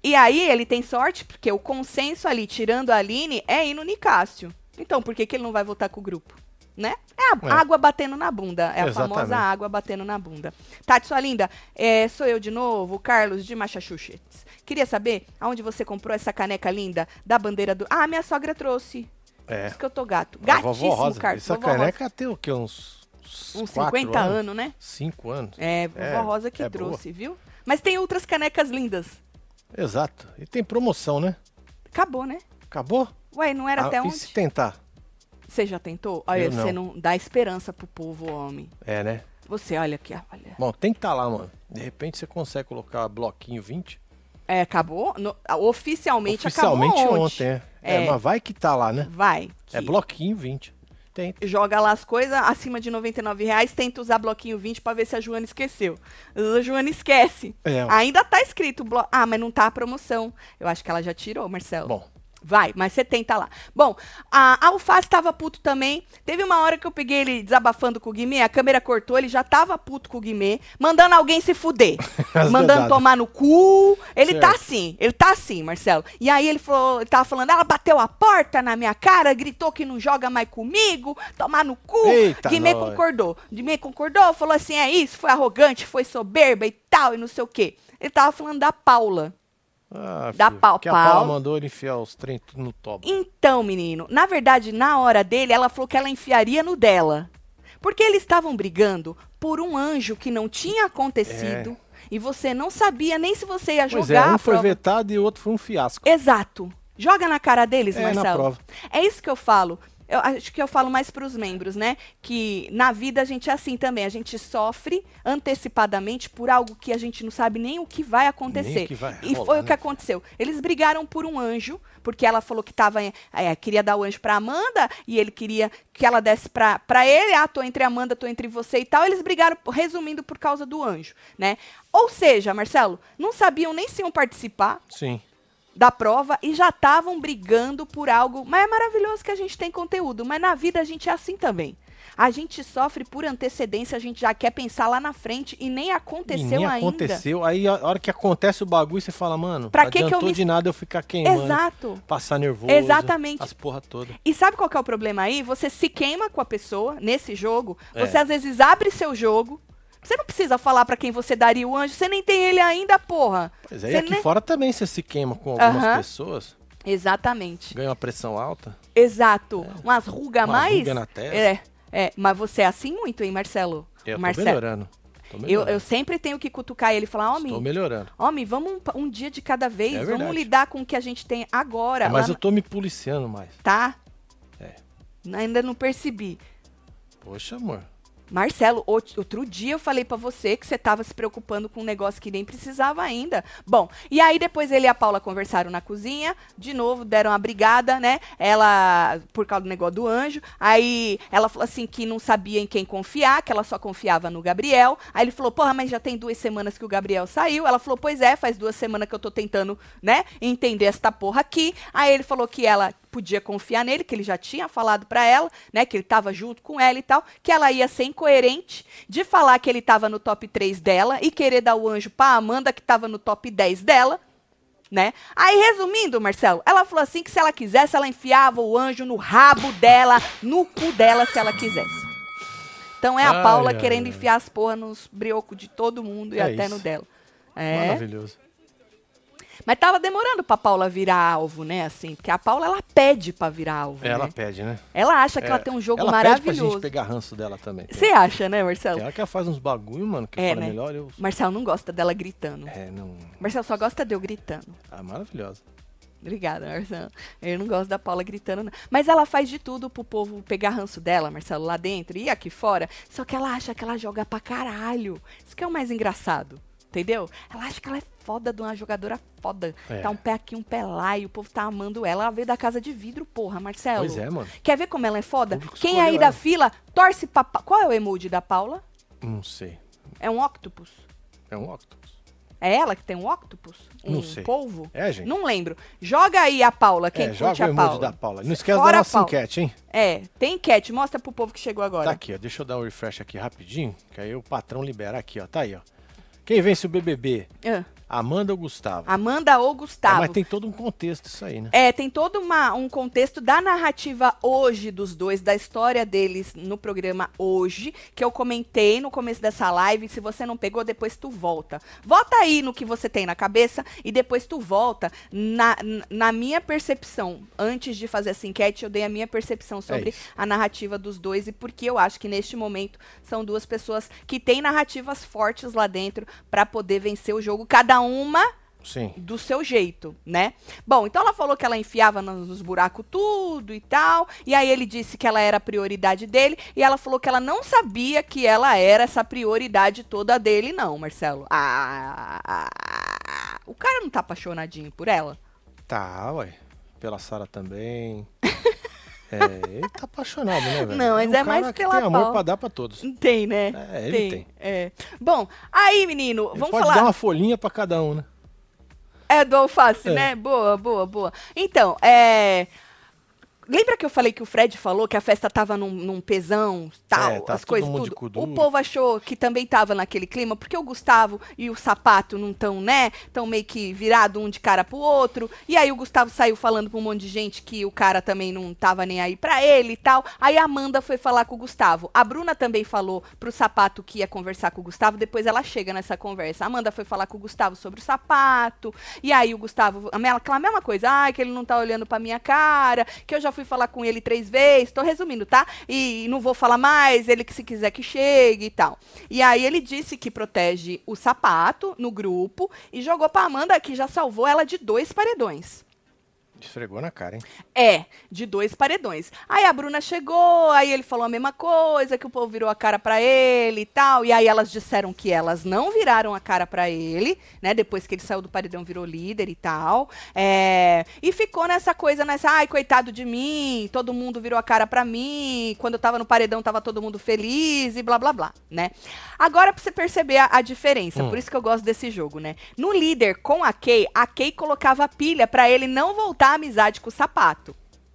Speaker 1: E aí ele tem sorte, porque o consenso ali, tirando a Aline, é ir no Nicásio. Então, por que, que ele não vai votar com o grupo? Né? É a
Speaker 2: É.
Speaker 1: água batendo na bunda. É a
Speaker 2: Exatamente.
Speaker 1: famosa água batendo na bunda. Tati, sua linda, é, sou eu de novo, Carlos de Massachusetts. Queria saber aonde você comprou essa caneca linda da bandeira do. Ah, minha sogra trouxe.
Speaker 2: É.
Speaker 1: Isso que eu tô gato.
Speaker 2: A
Speaker 1: Gatíssimo,
Speaker 2: Rosa.
Speaker 1: Carlos.
Speaker 2: Essa
Speaker 1: Vovó Rosa.
Speaker 2: caneca tem o quê? Uns,
Speaker 1: Uns
Speaker 2: quatro
Speaker 1: 50 anos, né?
Speaker 2: Cinco anos.
Speaker 1: É, vovó
Speaker 2: É,
Speaker 1: Rosa que
Speaker 2: é boa.
Speaker 1: trouxe, viu? Mas tem outras canecas lindas.
Speaker 2: Exato. E tem promoção, né?
Speaker 1: Acabou, né?
Speaker 2: Acabou?
Speaker 1: Ué, não era
Speaker 2: Ah,
Speaker 1: até
Speaker 2: e
Speaker 1: onde?
Speaker 2: se tentar?
Speaker 1: Você já tentou? Olha,
Speaker 2: Eu
Speaker 1: você não dá esperança pro povo, homem.
Speaker 2: É, né?
Speaker 1: Você, olha aqui, olha.
Speaker 2: Bom, tem que estar lá, mano. De repente você consegue colocar bloquinho 20.
Speaker 1: É, acabou? No- oficialmente,
Speaker 2: Oficialmente
Speaker 1: acabou
Speaker 2: ontem, é. É,
Speaker 1: É.
Speaker 2: mas vai que tá lá, né?
Speaker 1: Vai.
Speaker 2: É
Speaker 1: que
Speaker 2: bloquinho 20. Tem.
Speaker 1: Joga lá as coisas acima de 99 reais, tenta usar bloquinho 20 pra ver se a Joana esqueceu. A Joana esquece.
Speaker 2: É,
Speaker 1: Ainda tá escrito, blo... ah, mas não tá a promoção. Eu acho que ela já tirou, Marcelo.
Speaker 2: Bom,
Speaker 1: Vai, mas você tenta lá. Bom, a Alface tava puto também. Teve uma hora que eu peguei ele desabafando com o Guimê, a câmera cortou, ele já tava puto com o Guimê, mandando alguém se fuder. Mandando
Speaker 2: pesadas.
Speaker 1: tomar no cu. Ele tá
Speaker 2: Certo.
Speaker 1: assim, ele tá assim, Marcelo. E aí ele falou, ele tava falando, ela bateu a porta na minha cara, gritou que não joga mais comigo, tomar no cu.
Speaker 2: Eita,
Speaker 1: Guimê
Speaker 2: nós.
Speaker 1: concordou. Guimê concordou, falou assim, é isso, foi arrogante, foi soberba e tal, e não sei o quê. Ele tava falando da Paula.
Speaker 2: Ah,
Speaker 1: Dá
Speaker 2: filho,
Speaker 1: pau,
Speaker 2: que a
Speaker 1: pau.
Speaker 2: Paula mandou ele enfiar os trem no tobo.
Speaker 1: Então, menino, na verdade, na hora dele, ela falou que ela enfiaria no dela. Porque eles estavam brigando por um anjo que não tinha acontecido e você não sabia nem se você ia
Speaker 2: Pois
Speaker 1: jogar
Speaker 2: é, um foi vetado e o outro foi um fiasco.
Speaker 1: Exato. Joga na cara deles,
Speaker 2: É, na
Speaker 1: Marcelo.
Speaker 2: prova.
Speaker 1: É isso que eu falo. Eu acho que eu falo mais para os membros, né? Que na vida a gente é assim também. A gente sofre antecipadamente por algo que a gente não sabe nem o que vai acontecer.
Speaker 2: O que vai
Speaker 1: e
Speaker 2: rolar,
Speaker 1: foi o
Speaker 2: né?
Speaker 1: que aconteceu. Eles brigaram por um anjo, porque ela falou que tava, é, queria dar o anjo para Amanda e ele queria que ela desse para ele. Ah, tô entre a Amanda, tô entre você e tal. Eles brigaram, resumindo, por causa do anjo, né? Ou seja, Marcelo, não sabiam nem se iam participar
Speaker 2: Sim.
Speaker 1: Da prova e já estavam brigando por algo. Mas é maravilhoso que a gente tem conteúdo, mas na vida a gente é assim também. A gente sofre por antecedência, a gente já quer pensar lá na frente e nem
Speaker 2: E
Speaker 1: aconteceu
Speaker 2: nem
Speaker 1: ainda.
Speaker 2: aconteceu. Aí a hora que acontece o bagulho, você fala, mano,
Speaker 1: Pra que que eu
Speaker 2: adiantou
Speaker 1: me-
Speaker 2: de nada eu ficar queimando,
Speaker 1: Exato.
Speaker 2: passar nervoso.
Speaker 1: Exatamente.
Speaker 2: As porra toda.
Speaker 1: E sabe qual que é o problema aí? Você se queima com a pessoa nesse jogo.
Speaker 2: É.
Speaker 1: Você às vezes abre seu jogo. Você não precisa falar pra quem você daria o anjo. Você nem tem ele ainda, porra.
Speaker 2: Pois é, e
Speaker 1: Você
Speaker 2: aqui
Speaker 1: nem-
Speaker 2: fora também você se queima com algumas pessoas,
Speaker 1: Exatamente.
Speaker 2: ganha uma pressão alta.
Speaker 1: Exato. Umas rugas
Speaker 2: Uma
Speaker 1: mais.
Speaker 2: ruga na testa.
Speaker 1: É, é. Mas você é assim muito, hein, Marcelo?
Speaker 2: Eu tô
Speaker 1: Marcelo.
Speaker 2: melhorando. Tô
Speaker 1: Eu,
Speaker 2: melhorando.
Speaker 1: eu sempre tenho que cutucar ele e falar,
Speaker 2: Estou
Speaker 1: homem,
Speaker 2: melhorando.
Speaker 1: homem, vamos um, um dia de cada vez,
Speaker 2: É
Speaker 1: vamos lidar com o que a gente tem agora.
Speaker 2: Mas
Speaker 1: lá
Speaker 2: eu tô me policiando mais.
Speaker 1: Tá?
Speaker 2: É.
Speaker 1: Ainda não percebi.
Speaker 2: Poxa, amor.
Speaker 1: Marcelo, out- outro dia eu falei pra você que você tava se preocupando com um negócio que nem precisava ainda. Bom, e aí depois ele e a Paula conversaram na cozinha, de novo deram uma brigada, né? Ela, por causa do negócio do anjo. Aí ela falou assim que não sabia em quem confiar, que ela só confiava no Gabriel. Aí ele falou, porra, mas já tem duas semanas que o Gabriel saiu. Ela falou, pois é, faz duas semanas que eu tô tentando, né, entender esta porra aqui. Aí ele falou que ela podia confiar nele, que ele já tinha falado pra ela, né, que ele tava junto com ela e tal, que ela ia ser incoerente de falar que ele tava no top 3 dela e querer dar o anjo pra Amanda, que tava no top 10 dela, né? Aí, resumindo, Marcelo, ela falou assim que se ela quisesse, ela enfiava o anjo no rabo dela, no cu dela, se ela quisesse. Então é a
Speaker 2: Ai,
Speaker 1: Paula
Speaker 2: ai,
Speaker 1: querendo
Speaker 2: ai.
Speaker 1: enfiar as porra nos briocos de todo mundo e
Speaker 2: É
Speaker 1: até
Speaker 2: isso.
Speaker 1: no dela. É.
Speaker 2: Maravilhoso.
Speaker 1: Mas tava demorando pra Paula virar alvo, né? Assim, porque a Paula ela pede pra virar alvo.
Speaker 2: Ela
Speaker 1: né?
Speaker 2: pede, né?
Speaker 1: Ela acha que
Speaker 2: É,
Speaker 1: ela tem um jogo
Speaker 2: ela pede pra gente
Speaker 1: maravilhoso.
Speaker 2: pegar ranço dela também.
Speaker 1: Você acha, né, Marcelo?
Speaker 2: Ela que ela faz uns bagulho, mano, que
Speaker 1: É,
Speaker 2: fala
Speaker 1: né?
Speaker 2: melhor eu.
Speaker 1: Marcelo não gosta dela gritando.
Speaker 2: É, não.
Speaker 1: Marcelo só gosta de eu gritando.
Speaker 2: Ah, maravilhosa.
Speaker 1: Obrigada, Marcelo. Eu não gosto da Paula gritando, não. Mas ela faz de tudo pro povo pegar ranço dela, Marcelo, lá dentro e aqui fora. Só que ela acha que ela joga pra caralho. Isso que é o mais engraçado. Entendeu? Ela acha que ela é foda de uma jogadora foda.
Speaker 2: É.
Speaker 1: Tá um pé aqui, um pé lá, e o povo tá amando ela. Ela veio da casa de vidro, porra, Marcelo.
Speaker 2: Pois é, mano.
Speaker 1: Quer ver como ela é foda?
Speaker 2: O
Speaker 1: Quem aí da fila torce pra. Qual é o emoji da Paula?
Speaker 2: Não sei.
Speaker 1: É um octopus.
Speaker 2: É um octopus.
Speaker 1: É ela que tem um octopus? Um
Speaker 2: Não sei.
Speaker 1: polvo?
Speaker 2: É, gente.
Speaker 1: Não lembro. Joga aí a Paula, quem
Speaker 2: é,
Speaker 1: curte
Speaker 2: joga o
Speaker 1: a
Speaker 2: emoji
Speaker 1: Paula.
Speaker 2: da Paula. Não esquece
Speaker 1: Fora
Speaker 2: da nossa enquete, hein?
Speaker 1: É, tem enquete. Mostra pro povo que chegou agora.
Speaker 2: Tá aqui, ó. Deixa eu dar um refresh aqui rapidinho, que aí o patrão libera aqui, ó. Tá aí, ó. Quem vence o BBB?
Speaker 1: Ah,
Speaker 2: Amanda ou Gustavo?
Speaker 1: Amanda ou
Speaker 2: É,
Speaker 1: Gustavo.
Speaker 2: mas tem todo um contexto isso aí, né?
Speaker 1: É, tem todo uma- um contexto da narrativa hoje dos dois, da história deles no programa hoje, que eu comentei no começo dessa live. Se você não pegou, depois tu volta. Volta aí no que você tem na cabeça e depois tu volta na, na minha percepção. Antes de fazer essa enquete, eu dei a minha percepção sobre
Speaker 2: isso.
Speaker 1: a narrativa dos dois e porque eu acho que neste momento são duas pessoas que têm narrativas fortes lá dentro para poder vencer o jogo, cada uma
Speaker 2: Sim.
Speaker 1: do seu jeito, né? Bom, então ela falou que ela enfiava nos buracos tudo e tal, e aí ele disse que ela era a prioridade dele, e ela falou que ela não sabia que ela era essa prioridade toda dele, não, Marcelo. Ah, o cara não tá apaixonadinho por ela?
Speaker 2: Tá, ué. Pela Sara também. é, ele tá apaixonado, né, velho?
Speaker 1: Não, mas
Speaker 2: um
Speaker 1: é mais pela
Speaker 2: tem amor
Speaker 1: Paula.
Speaker 2: pra dar pra todos.
Speaker 1: Tem, né?
Speaker 2: É, ele tem.
Speaker 1: É. Bom, aí, menino,
Speaker 2: Ele
Speaker 1: vamos
Speaker 2: pode
Speaker 1: falar.
Speaker 2: dar uma folhinha pra cada um, né?
Speaker 1: É do alface,
Speaker 2: É.
Speaker 1: né? Boa, boa, boa. Então, é. Lembra que eu falei que o Fred falou que a festa tava num, num pesão, tal,
Speaker 2: É, tá
Speaker 1: as coisas tudo? O povo achou que também tava naquele clima, porque o Gustavo e o Sapato não tão, né? Tão meio que virado um de cara pro outro. E aí o Gustavo saiu falando pra um monte de gente que o cara também não tava nem aí pra ele e tal. Aí a Amanda foi falar com o Gustavo. A Bruna também falou pro Sapato que ia conversar com o Gustavo, depois ela chega nessa conversa. A Amanda foi falar com o Gustavo sobre o Sapato. E aí o Gustavo, aquela mesma coisa, ai, que ele não tá olhando pra minha cara, que eu já fui falar com ele três vezes, tô resumindo, tá? E não vou falar mais, ele que se quiser que chegue e tal. E aí ele disse que protege o sapato no grupo e jogou pra Amanda que já salvou ela de dois paredões.
Speaker 2: Esfregou na cara, hein?
Speaker 1: É, de dois paredões. Aí a Bruna chegou, aí ele falou a mesma coisa, que o povo virou a cara pra ele e tal. E aí elas disseram que elas não viraram a cara pra ele, né? Depois que ele saiu do paredão, virou líder e tal. É, e ficou nessa coisa, nessa, ai, coitado de mim, todo mundo virou a cara pra mim. Quando eu tava no paredão, tava todo mundo feliz e blá blá blá, né? Agora, pra você perceber a, a diferença,
Speaker 2: Hum.
Speaker 1: por isso que eu gosto desse jogo, né? No líder com a Kay, a Kay colocava pilha pra ele não voltar amizade com o sapato.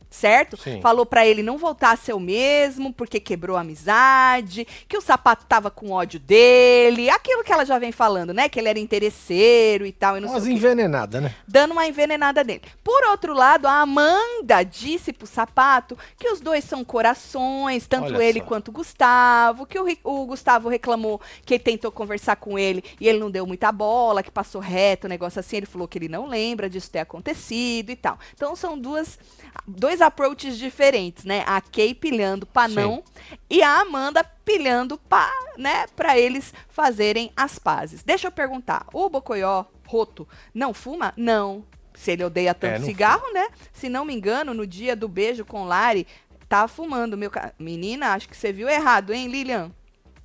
Speaker 1: Certo?
Speaker 2: Sim.
Speaker 1: Falou pra ele não voltar a ser o mesmo, porque quebrou a amizade, que o sapato tava com ódio dele, aquilo que ela já vem falando, né? Que ele era interesseiro e tal, e não quê
Speaker 2: envenenadas, né?
Speaker 1: dando uma envenenada nele. Por outro lado, a Amanda disse pro sapato que os dois são corações, tanto
Speaker 2: Olha
Speaker 1: ele
Speaker 2: só.
Speaker 1: quanto o Gustavo, que o, o Gustavo reclamou que ele tentou conversar com ele e ele não deu muita bola, que passou reto, um negócio assim. Ele falou que ele não lembra disso ter acontecido e tal. Então são duas, dois approaches diferentes, né? A Kay pilhando pra
Speaker 2: Sim.
Speaker 1: não e a Amanda pilhando pra, né, pra eles fazerem as pazes. Deixa eu perguntar, o Bocoió Roto não fuma? Não. Se ele odeia tanto
Speaker 2: É,
Speaker 1: cigarro, né? Se não me engano, no dia do beijo com Lari, tá fumando. Meu ca... Menina, acho que você viu errado, hein, Lilian?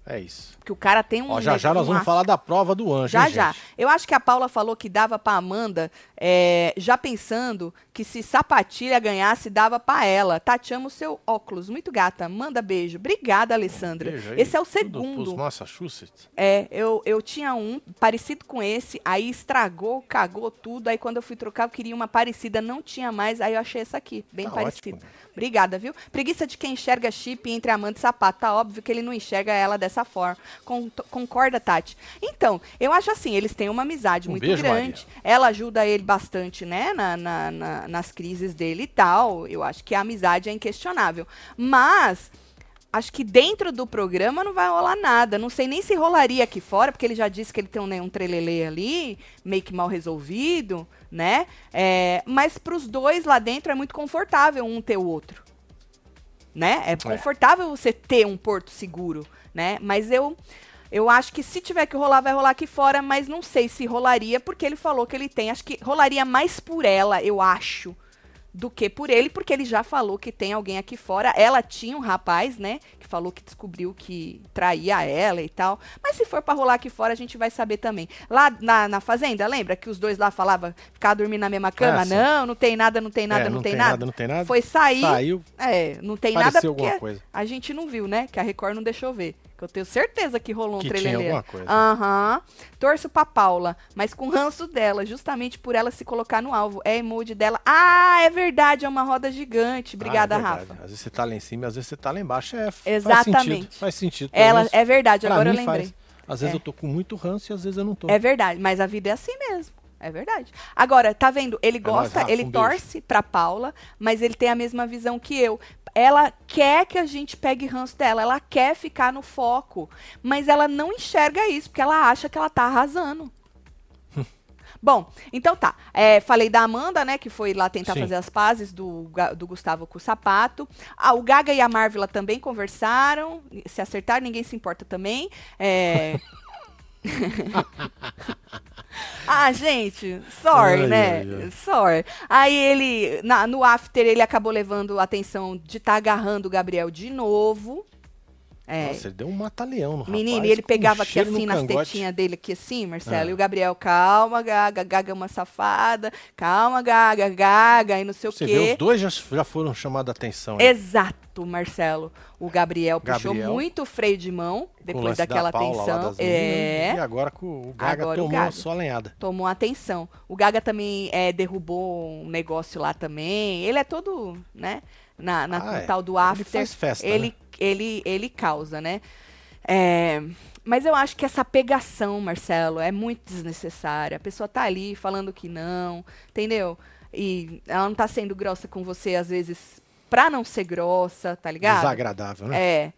Speaker 2: É isso.
Speaker 1: Porque o cara tem um.
Speaker 2: Ó, já já nós vamos falar da prova do anjo,
Speaker 1: já,
Speaker 2: hein,
Speaker 1: já. Eu acho que a Paula falou que dava pra Amanda, é, já pensando que se Sapatilha ganhasse, dava pra ela. Tati, amo o seu óculos. Muito gata. Manda beijo. Obrigada, Alessandra.
Speaker 2: Beijo
Speaker 1: esse é o segundo.
Speaker 2: Massachusetts.
Speaker 1: É, eu, eu tinha um parecido com esse, aí estragou, cagou tudo. Aí quando eu fui trocar, eu queria uma parecida, não tinha mais. Aí eu achei essa aqui, bem
Speaker 2: Tá
Speaker 1: parecida. Obrigada, viu? Preguiça de quem enxerga chip entre Amanda e sapato. Tá óbvio que ele não enxerga ela dessa forma. Con- concorda, Tati? Então, eu acho assim, eles têm uma amizade
Speaker 2: Um
Speaker 1: muito
Speaker 2: beijo,
Speaker 1: grande. Ela ajuda ele bastante, né, na, na- na- nas crises dele e tal. Eu acho que a amizade é inquestionável. Mas acho que dentro do programa não vai rolar nada. Não sei nem se rolaria aqui fora, porque ele já disse que ele tem um, né, um trelelê ali, meio que mal resolvido, né? É, mas pros dois lá dentro é muito confortável um ter o outro. Né? É confortável você ter um porto seguro, né? Mas eu eu acho que se tiver que rolar, vai rolar aqui fora, mas não sei se rolaria, porque ele falou que ele tem. Acho que rolaria mais por ela, eu acho, do que por ele, porque ele já falou que tem alguém aqui fora. Ela tinha um rapaz, né? Que falou que descobriu que traía ela e tal. Mas se for pra rolar aqui fora, a gente vai saber também. Lá na, na fazenda, lembra que os dois lá falavam ficar dormindo na mesma cama?
Speaker 2: Ah,
Speaker 1: não, não tem nada, não tem nada,
Speaker 2: É,
Speaker 1: não, tem, nada.
Speaker 2: Não tem nada.
Speaker 1: Foi sair.
Speaker 2: Saiu,
Speaker 1: É, não tem nada porque a gente não viu, né? Que a Record não deixou ver. Eu tenho certeza que rolou um
Speaker 2: Que tinha
Speaker 1: trelelê.
Speaker 2: alguma coisa.
Speaker 1: Aham. Torço pra Paula, mas com ranço dela, justamente por ela se colocar no alvo. É emoji dela. Ah, é verdade, é uma roda gigante. Obrigada,
Speaker 2: Ah, é.
Speaker 1: Rafa.
Speaker 2: Às vezes você tá lá em cima, às vezes você tá lá embaixo. É, Faz
Speaker 1: Exatamente.
Speaker 2: sentido. Faz sentido.
Speaker 1: Ela
Speaker 2: menos
Speaker 1: é verdade, agora eu lembrei.
Speaker 2: faz. Às vezes
Speaker 1: É.
Speaker 2: eu tô com muito ranço e às vezes eu não tô.
Speaker 1: É verdade, mas a vida é assim mesmo. É verdade. Agora, tá vendo? Ele
Speaker 2: nóis,
Speaker 1: gosta,
Speaker 2: Rafa,
Speaker 1: ele
Speaker 2: um beijo.
Speaker 1: torce pra Paula, mas ele tem a mesma visão que eu. Ela quer que a gente pegue ranço dela, ela quer ficar no foco, mas ela não enxerga isso, porque ela acha que ela tá arrasando. Bom, então tá. É, falei da Amanda, né, que foi lá tentar
Speaker 2: Sim.
Speaker 1: fazer as pazes do, do Gustavo com o sapato. Ah, o Gaga e a Marvila também conversaram, se acertaram, ninguém se importa também. É... ah, gente, sorry,
Speaker 2: Ai,
Speaker 1: né?
Speaker 2: ai, ai.
Speaker 1: Sorry. Aí ele, na- no after, ele acabou levando a atenção de estar agarrando o Gabriel de novo. É.
Speaker 2: Nossa, ele deu um mata-leão no
Speaker 1: Menino,
Speaker 2: rapaz,
Speaker 1: e ele pegava aqui
Speaker 2: cheiro no
Speaker 1: assim nas
Speaker 2: cangote.
Speaker 1: tetinhas dele, aqui assim, Marcelo.
Speaker 2: Ah.
Speaker 1: E o Gabriel, calma, Gaga, Gaga é uma safada, calma, Gaga, Gaga, e não sei
Speaker 2: Você
Speaker 1: o
Speaker 2: vê,
Speaker 1: quê.
Speaker 2: os dois já, já foram chamados a atenção. hein?
Speaker 1: Exato, Marcelo. O Gabriel, puxou
Speaker 2: Gabriel.
Speaker 1: muito o freio de mão
Speaker 2: o
Speaker 1: depois daquela
Speaker 2: da Paula
Speaker 1: atenção.
Speaker 2: meninas,
Speaker 1: é.
Speaker 2: E agora com o Gaga
Speaker 1: Agora o
Speaker 2: tomou
Speaker 1: Gaga.
Speaker 2: só lenhada.
Speaker 1: tomou atenção. O Gaga também é, derrubou um negócio lá também. Ele é todo, né? Na, na
Speaker 2: Ah, é.
Speaker 1: tal do
Speaker 2: Ele
Speaker 1: after.
Speaker 2: faz festa,
Speaker 1: ele,
Speaker 2: né?
Speaker 1: Ele, ele causa, né? É, mas eu acho que essa pegação, Marcelo, é muito desnecessária. A pessoa tá ali falando que não, entendeu? E ela não tá sendo grossa com você, às vezes, pra não ser grossa, tá ligado?
Speaker 2: Desagradável, né?
Speaker 1: É.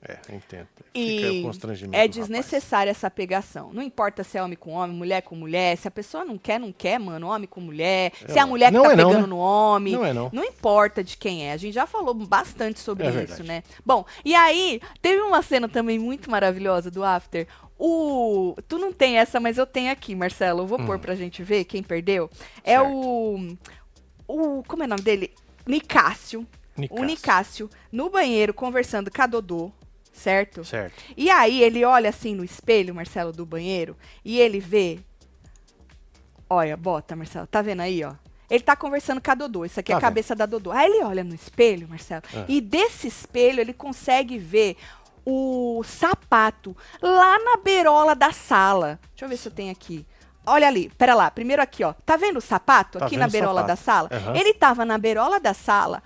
Speaker 2: É, entendo.
Speaker 1: E
Speaker 2: Fica o constrangimento.
Speaker 1: é desnecessária essa pegação. Não importa se é homem com homem, mulher com mulher. Se a pessoa não quer, não quer, mano. Homem com mulher. se é a mulher que
Speaker 2: Não
Speaker 1: tá
Speaker 2: é não,
Speaker 1: pegando
Speaker 2: né?
Speaker 1: no homem.
Speaker 2: Não é não.
Speaker 1: Não importa de quem é. A gente já falou bastante sobre
Speaker 2: É
Speaker 1: isso,
Speaker 2: verdade.
Speaker 1: né? Bom, e aí, teve uma cena também muito maravilhosa do After. O. Tu não tem essa, mas eu tenho aqui, Marcelo. Eu vou pôr pra gente ver quem perdeu. É
Speaker 2: Hum. Certo.
Speaker 1: o. O. Como é o nome dele? Nicásio. O
Speaker 2: Nicásio.
Speaker 1: Nicásio no banheiro conversando com a Dodô, certo?
Speaker 2: Certo.
Speaker 1: E aí ele olha assim no espelho, Marcelo, do banheiro, e ele vê. Olha, bota, Marcelo, tá vendo aí, ó? Ele tá conversando com a Dodô. Isso aqui é
Speaker 2: Tá
Speaker 1: a cabeça da Dodô. Aí ele olha no espelho, Marcelo,
Speaker 2: Ah.
Speaker 1: e desse espelho ele consegue ver o sapato lá na beirola da sala. Deixa eu ver se eu tenho aqui. Olha ali, pera lá. Primeiro aqui, ó. Tá vendo o sapato
Speaker 2: Tá
Speaker 1: aqui na beirola da sala?
Speaker 2: Aham.
Speaker 1: Ele tava na beirola da sala,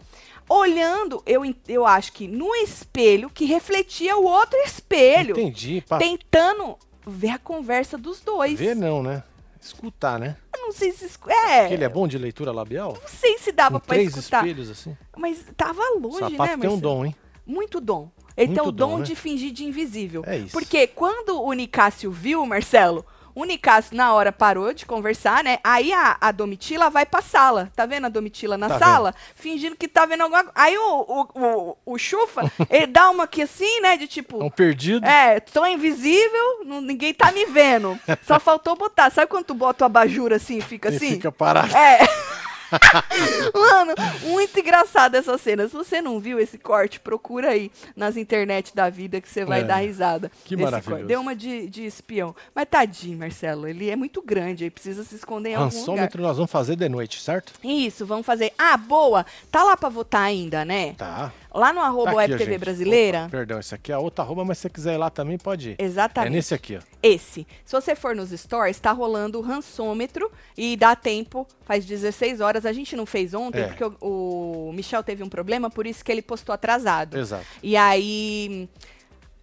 Speaker 1: olhando, eu, eu acho que no espelho que refletia o outro espelho,
Speaker 2: Entendi.
Speaker 1: Tentando ver a conversa dos dois.
Speaker 2: ver não, né? Escutar, né?
Speaker 1: Eu não sei se escu- é,
Speaker 2: Porque ele é bom de leitura labial?
Speaker 1: não sei se dava
Speaker 2: Com
Speaker 1: pra
Speaker 2: três
Speaker 1: escutar,
Speaker 2: espelhos assim.
Speaker 1: mas tava longe,
Speaker 2: sapato
Speaker 1: né,
Speaker 2: tem um
Speaker 1: Marcelo?
Speaker 2: dom, hein?
Speaker 1: Muito dom. Ele tem
Speaker 2: Muito
Speaker 1: o dom,
Speaker 2: dom, né?
Speaker 1: de fingir de invisível.
Speaker 2: É isso.
Speaker 1: Porque quando o Nicásio viu, Marcelo, o Nicásio na hora parou de conversar, né? Aí a, a Domitila vai pra sala. Tá vendo a Domitila na
Speaker 2: Tá
Speaker 1: sala? Fingindo que tá vendo alguma coisa. Aí o, o, o, o Chufa, ele dá uma aqui assim, né? De tipo.
Speaker 2: É um perdido.
Speaker 1: É, tô invisível, não- ninguém tá me vendo. Só faltou botar. Sabe quando tu bota o abajur assim e fica
Speaker 2: Ele
Speaker 1: assim?
Speaker 2: fica parado.
Speaker 1: É. Mano, muito engraçada essa cena. Se você não viu esse corte, procura aí nas internet da vida que você vai
Speaker 2: É.
Speaker 1: dar risada.
Speaker 2: Que
Speaker 1: corte. Deu uma de, de espião. Mas tadinho, Marcelo. Ele é muito grande, aí precisa se esconder em algum lugar.
Speaker 2: Rançômetro nós vamos fazer de noite, certo?
Speaker 1: Isso, vamos fazer. Ah, boa! Tá lá pra votar ainda, né?
Speaker 2: Tá.
Speaker 1: Lá no arroba
Speaker 2: Aqui,
Speaker 1: Web TV
Speaker 2: gente.
Speaker 1: Brasileira.
Speaker 2: Opa, perdão, esse aqui é outra arroba, mas se você quiser ir lá também pode ir.
Speaker 1: Exatamente.
Speaker 2: É nesse aqui, ó.
Speaker 1: Esse. Se você for nos stories, tá rolando o rançômetro e dá tempo, faz 16 horas. A gente não fez ontem
Speaker 2: É.
Speaker 1: porque o, o Michel teve um problema, por isso que ele postou atrasado.
Speaker 2: Exato.
Speaker 1: E aí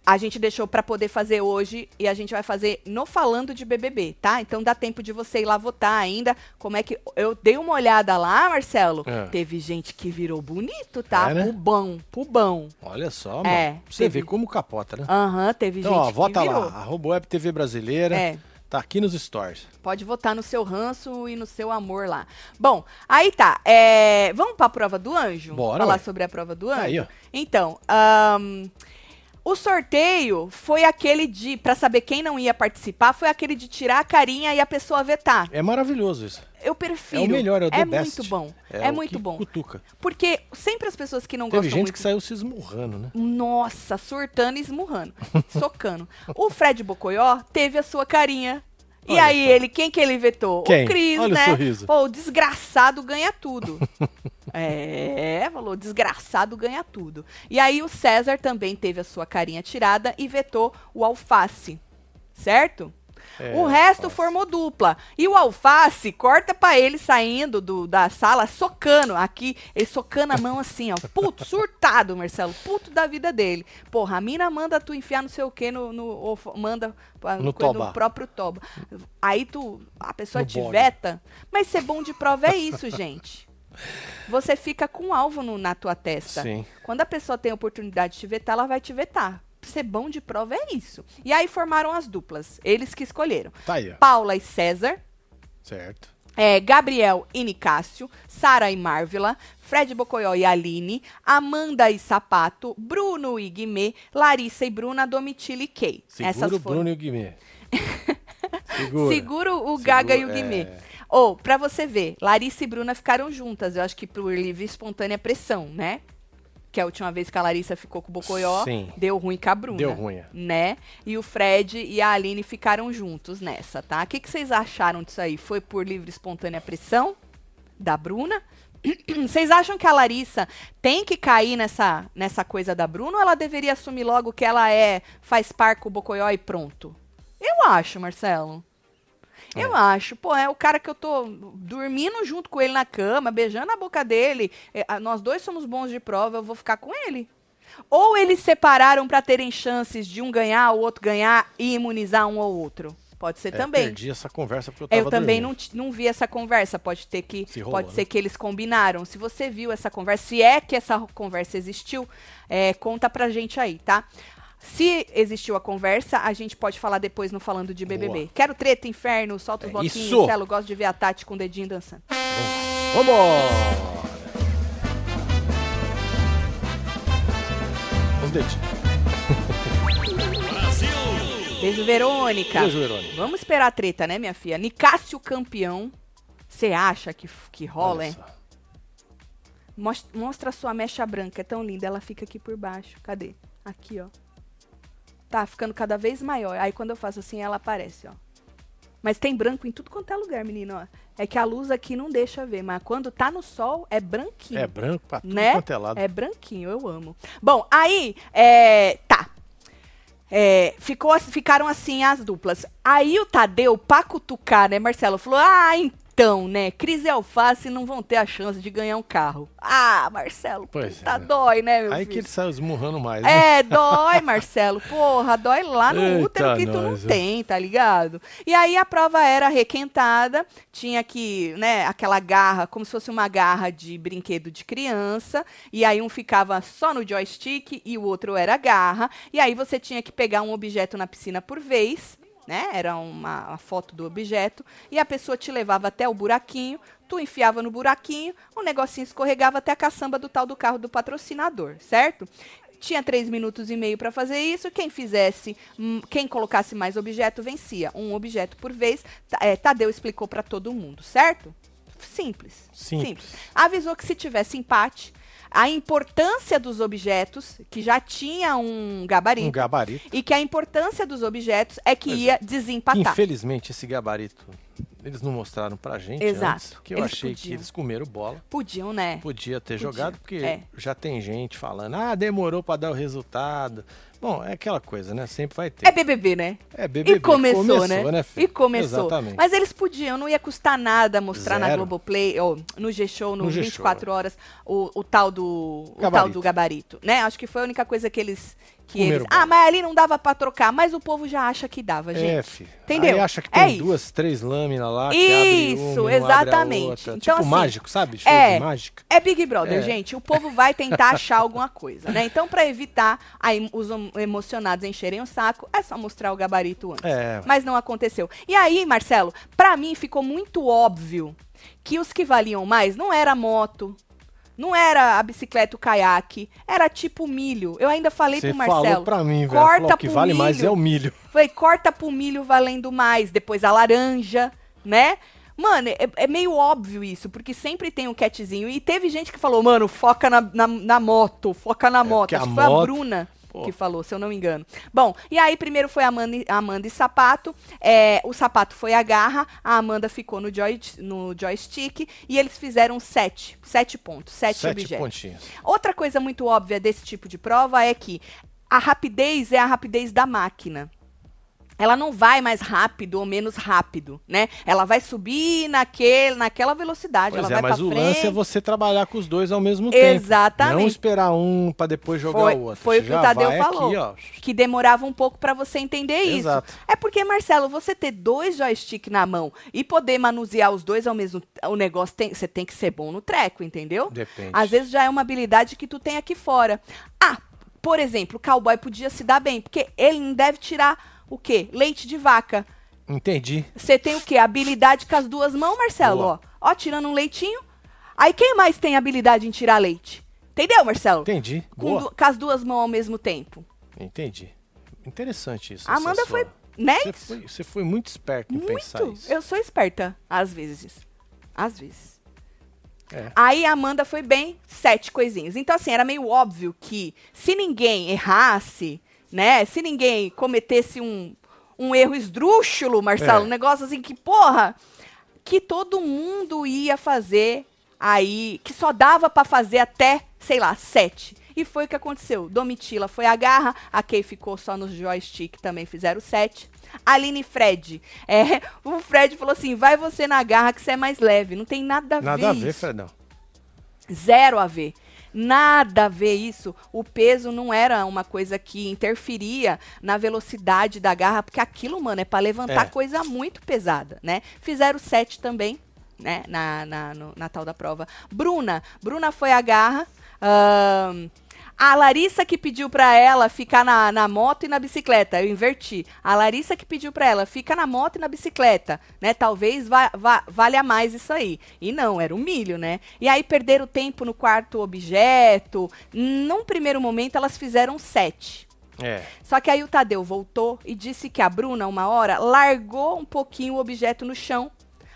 Speaker 1: a gente deixou pra poder fazer hoje e a gente vai fazer no falando de BBB, tá? Então dá tempo de você ir lá votar ainda. Como é que eu dei uma olhada lá, Marcelo?
Speaker 2: É.
Speaker 1: Teve gente que virou bonito, tá?
Speaker 2: É, né?
Speaker 1: Pubão, pubão.
Speaker 2: Olha só,
Speaker 1: É,
Speaker 2: mano. Você
Speaker 1: teve-
Speaker 2: vê como capota, né?
Speaker 1: Aham, teve
Speaker 2: Então,
Speaker 1: gente
Speaker 2: ó, vota
Speaker 1: que virou.
Speaker 2: lá. Arroba Web TV Brasileira.
Speaker 1: É.
Speaker 2: Tá aqui nos stores.
Speaker 1: Pode votar no seu ranço e no seu amor lá. Bom, aí tá. é, Vamos pra prova do anjo?
Speaker 2: Bora,
Speaker 1: Falar
Speaker 2: ué.
Speaker 1: sobre a prova do anjo?
Speaker 2: Aí, ó.
Speaker 1: Então, ahn, o sorteio foi aquele de, pra saber quem não ia participar, foi aquele de tirar a carinha e a pessoa vetar.
Speaker 2: É maravilhoso isso.
Speaker 1: Eu prefiro.
Speaker 2: É o melhor, é o the
Speaker 1: É
Speaker 2: best.
Speaker 1: muito bom. É,
Speaker 2: o
Speaker 1: muito
Speaker 2: que
Speaker 1: bom.
Speaker 2: Cutuca.
Speaker 1: Porque sempre as pessoas que não
Speaker 2: Teve
Speaker 1: gostam
Speaker 2: gente
Speaker 1: muito
Speaker 2: que saiu se esmurrando, né?
Speaker 1: Nossa, surtando e esmurrando, socando. O Fred Bocoió teve a sua carinha. E
Speaker 2: Olha
Speaker 1: aí
Speaker 2: só.
Speaker 1: ele, quem que ele vetou?
Speaker 2: Quem?
Speaker 1: O Cris,
Speaker 2: Olha o
Speaker 1: né?
Speaker 2: sorriso.
Speaker 1: Pô, o desgraçado ganha tudo. é, falou, desgraçado ganha tudo. E aí o César também teve a sua carinha tirada e vetou o Alface. Certo?
Speaker 2: É,
Speaker 1: o resto formou dupla. E o Alface corta pra ele saindo do, da sala, socando aqui, ele socando a mão assim, ó. Puto, surtado, Marcelo. Puto da vida dele. Porra, a mina manda tu enfiar não sei o que no. no manda
Speaker 2: No
Speaker 1: coisa
Speaker 2: toba.
Speaker 1: próprio toba. Aí tu. A pessoa
Speaker 2: No
Speaker 1: te
Speaker 2: bode.
Speaker 1: veta. Mas ser bom de prova é isso, gente. Você fica com um alvo no- na tua testa.
Speaker 2: Sim.
Speaker 1: Quando a pessoa tem a oportunidade de te vetar, ela vai te vetar. Ser bom de prova é isso. E aí formaram as duplas. Eles que escolheram.
Speaker 2: Tá aí, ó.
Speaker 1: Paula e César,
Speaker 2: Certo.
Speaker 1: é, Gabriel e Nicásio, Sara e Marvila, Fred Bocoió e Aline, Amanda e Sapato, Bruno e Guimê, Larissa e Bruna, Domitila e Kay.
Speaker 2: Segura
Speaker 1: Essas
Speaker 2: o
Speaker 1: foram.
Speaker 2: Bruno e o Guimê. Segura.
Speaker 1: Segura o Gaga e o
Speaker 2: Segura,
Speaker 1: Guimê.
Speaker 2: é.
Speaker 1: Ou, pra você ver, Larissa e Bruna ficaram juntas, eu acho que por livre e espontânea pressão, né? Que a última vez que a Larissa ficou com o Bocoió,
Speaker 2: Sim.
Speaker 1: deu ruim com a Bruna.
Speaker 2: Deu ruim. é.
Speaker 1: né? E o Fred e a Aline ficaram juntos nessa, tá? O que, que vocês acharam disso aí? Foi por livre e espontânea pressão da Bruna? Vocês acham que a Larissa tem que cair nessa, nessa coisa da Bruna ou ela deveria assumir logo que ela é faz par com o Bocoió e pronto? Eu acho, Marcelo. Eu acho. Pô, é o cara que eu tô dormindo junto com ele na cama, beijando a boca dele. É, nós dois somos bons de prova, eu vou ficar com ele. Ou eles separaram pra terem chances de um ganhar, o outro ganhar e imunizar um ou outro. Pode ser
Speaker 2: É,
Speaker 1: também.
Speaker 2: Perdi essa conversa porque eu tava
Speaker 1: Eu também
Speaker 2: dormindo.
Speaker 1: não, não vi essa conversa. Pode ter que.
Speaker 2: Se rolou,
Speaker 1: pode ser
Speaker 2: né?
Speaker 1: que eles combinaram. Se você viu essa conversa, se é que essa conversa existiu, é, conta pra gente aí, tá? Se existiu a conversa, a gente pode falar depois no Falando de BBB.
Speaker 2: Boa.
Speaker 1: Quero treta, inferno, solta os
Speaker 2: É
Speaker 1: bloquinhos,
Speaker 2: isso.
Speaker 1: Celo, gosto de ver a Tati com o dedinho dançando.
Speaker 2: Vambora! Os dedinhos.
Speaker 1: Beijo, Verônica.
Speaker 2: Beijo, Verônica.
Speaker 1: Vamos esperar a treta, né, minha filha? Nicásio campeão. Você acha que, que rola, hein?
Speaker 2: só.
Speaker 1: Mos- Mostra a sua mecha branca, é tão linda. Ela fica aqui por baixo. Cadê? Aqui, ó. Tá ficando cada vez maior. Aí quando eu faço assim, ela aparece, ó. Mas tem branco em tudo quanto é lugar, menino, ó. É que a luz aqui não deixa ver, mas quando tá no sol, é branquinho.
Speaker 2: É branco pra tudo
Speaker 1: Né?
Speaker 2: quanto é lado.
Speaker 1: É branquinho, eu amo. Bom, aí, é, tá. É, ficou, ficaram assim as duplas. Aí o Tadeu, pra cutucar, né, Marcelo, falou: Ah, então, né, Cris e Alface não vão ter a chance de ganhar um carro. Ah, Marcelo,
Speaker 2: Pois
Speaker 1: puta,
Speaker 2: é.
Speaker 1: dói, né, meu
Speaker 2: Aí que
Speaker 1: filho?
Speaker 2: ele saiu esmurrando mais, né?
Speaker 1: É, dói, Marcelo. Porra, dói lá no
Speaker 2: Eita
Speaker 1: útero que tu não
Speaker 2: nós, ó.
Speaker 1: tem, tá ligado? E aí a prova era requentada, tinha que, né, aquela garra, como se fosse uma garra de brinquedo de criança, e aí um ficava só no joystick e o outro era garra, e aí você tinha que pegar um objeto na piscina por vez, né? Era uma, uma foto do objeto, e a pessoa te levava até o buraquinho, tu enfiava no buraquinho, o negocinho escorregava até a caçamba do tal do carro do patrocinador, certo? Tinha três minutos e meio para fazer isso. Quem fizesse, hum, quem colocasse mais objeto vencia. Um objeto por vez. É, Tadeu explicou para todo mundo, certo? Simples.
Speaker 2: Simples.
Speaker 1: Avisou que se tivesse empate, a importância dos objetos, que já tinha um gabarito,
Speaker 2: Um gabarito.
Speaker 1: e que a importância dos objetos é que ia desempatar.
Speaker 2: Infelizmente, esse gabarito, eles não mostraram pra gente
Speaker 1: Exato.
Speaker 2: antes, que eu
Speaker 1: Eles
Speaker 2: achei que
Speaker 1: podiam.
Speaker 2: eles comeram bola.
Speaker 1: Podiam, né?
Speaker 2: Podia ter
Speaker 1: Podia,
Speaker 2: jogado, porque
Speaker 1: é.
Speaker 2: já tem gente falando, ah, demorou pra dar o resultado. Bom, é aquela coisa, né? Sempre vai ter.
Speaker 1: É BBB, né?
Speaker 2: É BBB.
Speaker 1: E começou, né?
Speaker 2: filho?
Speaker 1: E começou.
Speaker 2: Exatamente.
Speaker 1: Mas eles podiam, não ia custar nada mostrar na
Speaker 2: Zero.
Speaker 1: Globoplay, ou no G-Show, no,
Speaker 2: No G-Show.
Speaker 1: 24 horas, o, o tal do o tal
Speaker 2: Gabarito.
Speaker 1: do gabarito, né? Acho que foi a única coisa que eles que
Speaker 2: Comeram
Speaker 1: eles.
Speaker 2: bola.
Speaker 1: Ah, mas ali não dava pra trocar, mas o povo já acha que dava, gente.
Speaker 2: É.
Speaker 1: Entendeu?
Speaker 2: Aí acha que
Speaker 1: É
Speaker 2: tem
Speaker 1: isso.
Speaker 2: duas, três lâminas lá,
Speaker 1: Isso,
Speaker 2: uma,
Speaker 1: exatamente. Então,
Speaker 2: tipo
Speaker 1: assim,
Speaker 2: mágico, sabe? Show
Speaker 1: é.
Speaker 2: de mágica.
Speaker 1: É Big Brother,
Speaker 2: É.
Speaker 1: gente. O povo vai tentar achar alguma coisa, né? Então, pra evitar aí, os em- emocionados encherem o saco, é só mostrar o gabarito antes.
Speaker 2: É.
Speaker 1: Mas não aconteceu. E aí, Marcelo, pra mim ficou muito óbvio que os que valiam mais não era moto, não era a bicicleta, o caiaque, era tipo milho. Eu ainda falei
Speaker 2: Você
Speaker 1: pro Marcelo.
Speaker 2: falou pra mim, velho.
Speaker 1: corta
Speaker 2: Falou, o que
Speaker 1: pro
Speaker 2: vale mais
Speaker 1: milho.
Speaker 2: é o milho.
Speaker 1: Falei, corta pro milho valendo mais, depois a laranja, né? Mano, é, é meio óbvio isso, porque sempre tem um catzinho. E teve gente que falou, mano, foca na, na, na moto, foca na moto.
Speaker 2: porque a
Speaker 1: Acho que foi a
Speaker 2: moto-
Speaker 1: Bruna
Speaker 2: Pô.
Speaker 1: que falou, se eu não me engano. Bom, e aí primeiro foi a Amanda, e- Amanda e Sapato. é, o Sapato foi a garra, a Amanda ficou no, joy, no joystick e eles fizeram sete. Sete pontos, sete,
Speaker 2: Sete
Speaker 1: objetos.
Speaker 2: pontinhos.
Speaker 1: Outra coisa muito óbvia desse tipo de prova é que a rapidez é a rapidez da máquina. Ela não vai mais rápido ou menos rápido, né? Ela vai subir naquele, naquela velocidade,
Speaker 2: Pois
Speaker 1: ela
Speaker 2: é,
Speaker 1: vai
Speaker 2: mas o
Speaker 1: frente.
Speaker 2: lance é você trabalhar com os dois ao mesmo tempo.
Speaker 1: Exatamente.
Speaker 2: Não esperar um pra depois jogar
Speaker 1: Foi-
Speaker 2: o outro.
Speaker 1: foi o que o Tadeu falou.
Speaker 2: Aqui,
Speaker 1: que demorava um pouco pra você entender isso.
Speaker 2: Exato.
Speaker 1: É porque, Marcelo, você ter dois joysticks na mão e poder manusear os dois ao mesmo o negócio tem, você tem que ser bom no treco, entendeu?
Speaker 2: Depende.
Speaker 1: Às vezes já é uma habilidade que tu tem aqui fora. Ah, por exemplo, o cowboy podia se dar bem, porque ele não deve tirar o quê? Leite de vaca.
Speaker 2: Entendi.
Speaker 1: Você tem o quê? Habilidade com as duas mãos, Marcelo,
Speaker 2: Boa.
Speaker 1: ó. Ó, tirando um leitinho. Aí quem mais tem habilidade em tirar leite? Entendeu, Marcelo?
Speaker 2: Entendi.
Speaker 1: Com, du- com as duas mãos ao mesmo tempo.
Speaker 2: Entendi. Interessante isso.
Speaker 1: Amanda
Speaker 2: sua-
Speaker 1: foi, né?
Speaker 2: Você foi, você foi muito esperto em pensar
Speaker 1: Muito.
Speaker 2: isso.
Speaker 1: Eu sou esperta, às vezes. Às vezes.
Speaker 2: É.
Speaker 1: Aí a Amanda foi bem, sete coisinhas. Então, assim, era meio óbvio que se ninguém errasse, né? Se ninguém cometesse um, um erro esdrúxulo, Marcelo,
Speaker 2: É.
Speaker 1: um negócio assim que, porra, que todo mundo ia fazer aí, que só dava pra fazer até, sei lá, sete. E foi o que aconteceu. Domitila foi a garra, a Kay ficou só no joystick, também fizeram sete. Aline e Fred. É, o Fred falou assim: vai você na garra que você é mais leve. Não tem nada a ver.
Speaker 2: Nada a ver. Fredão.
Speaker 1: Zero a ver. Nada a ver isso. O peso não era uma coisa que interferia na velocidade da garra, porque aquilo, mano, é pra levantar
Speaker 2: É.
Speaker 1: coisa muito pesada, né? Fizeram sete também, né? Na, na, no- na tal da prova. Bruna. Bruna foi a garra. ahn, a Larissa que pediu pra ela ficar na, na moto e na bicicleta. Eu inverti. A Larissa que pediu pra ela fica na moto e na bicicleta, né? Talvez va va- valha mais isso aí. E não, era o milho, né? E aí perderam tempo no quarto objeto. Num primeiro momento elas fizeram sete.
Speaker 2: É.
Speaker 1: Só que aí o Tadeu voltou e disse que a Bruna, uma hora, largou um pouquinho o objeto no chão.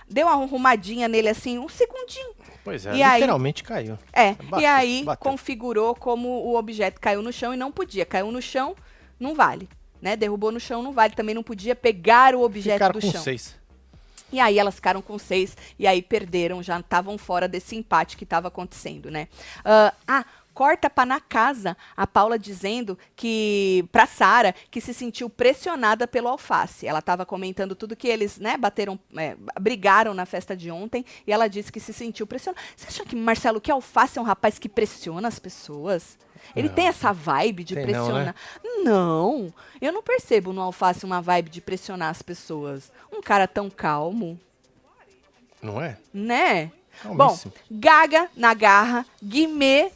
Speaker 1: Deu uma arrumadinha nele assim, um segundinho.
Speaker 2: Pois é,
Speaker 1: E aí-
Speaker 2: literalmente caiu.
Speaker 1: É, e
Speaker 2: Bateu,
Speaker 1: aí
Speaker 2: bateu.
Speaker 1: configurou como o objeto caiu no chão e não podia. Caiu no chão, não vale. Né? Derrubou no chão, não vale. Também não podia pegar o objeto
Speaker 2: Ficaram
Speaker 1: do
Speaker 2: com
Speaker 1: chão.
Speaker 2: seis.
Speaker 1: E aí elas ficaram com seis e aí perderam, já estavam fora desse empate que estava acontecendo, né? Ah, ah, corta pra na casa a Paula dizendo que pra Sara que se sentiu pressionada pelo alface. Ela estava comentando tudo que eles, né, bateram, é, brigaram na festa de ontem e ela disse que se sentiu pressionada. Você acha que Marcelo que alface é um rapaz que pressiona as pessoas? Ele
Speaker 2: Não.
Speaker 1: tem essa vibe de
Speaker 2: Tem não, né?
Speaker 1: pressionar? Não, eu não percebo no alface uma vibe de pressionar as pessoas. Um cara tão calmo,
Speaker 2: Não é?
Speaker 1: né? Bom,
Speaker 2: Calmíssimo.
Speaker 1: Gaga na garra, Guimê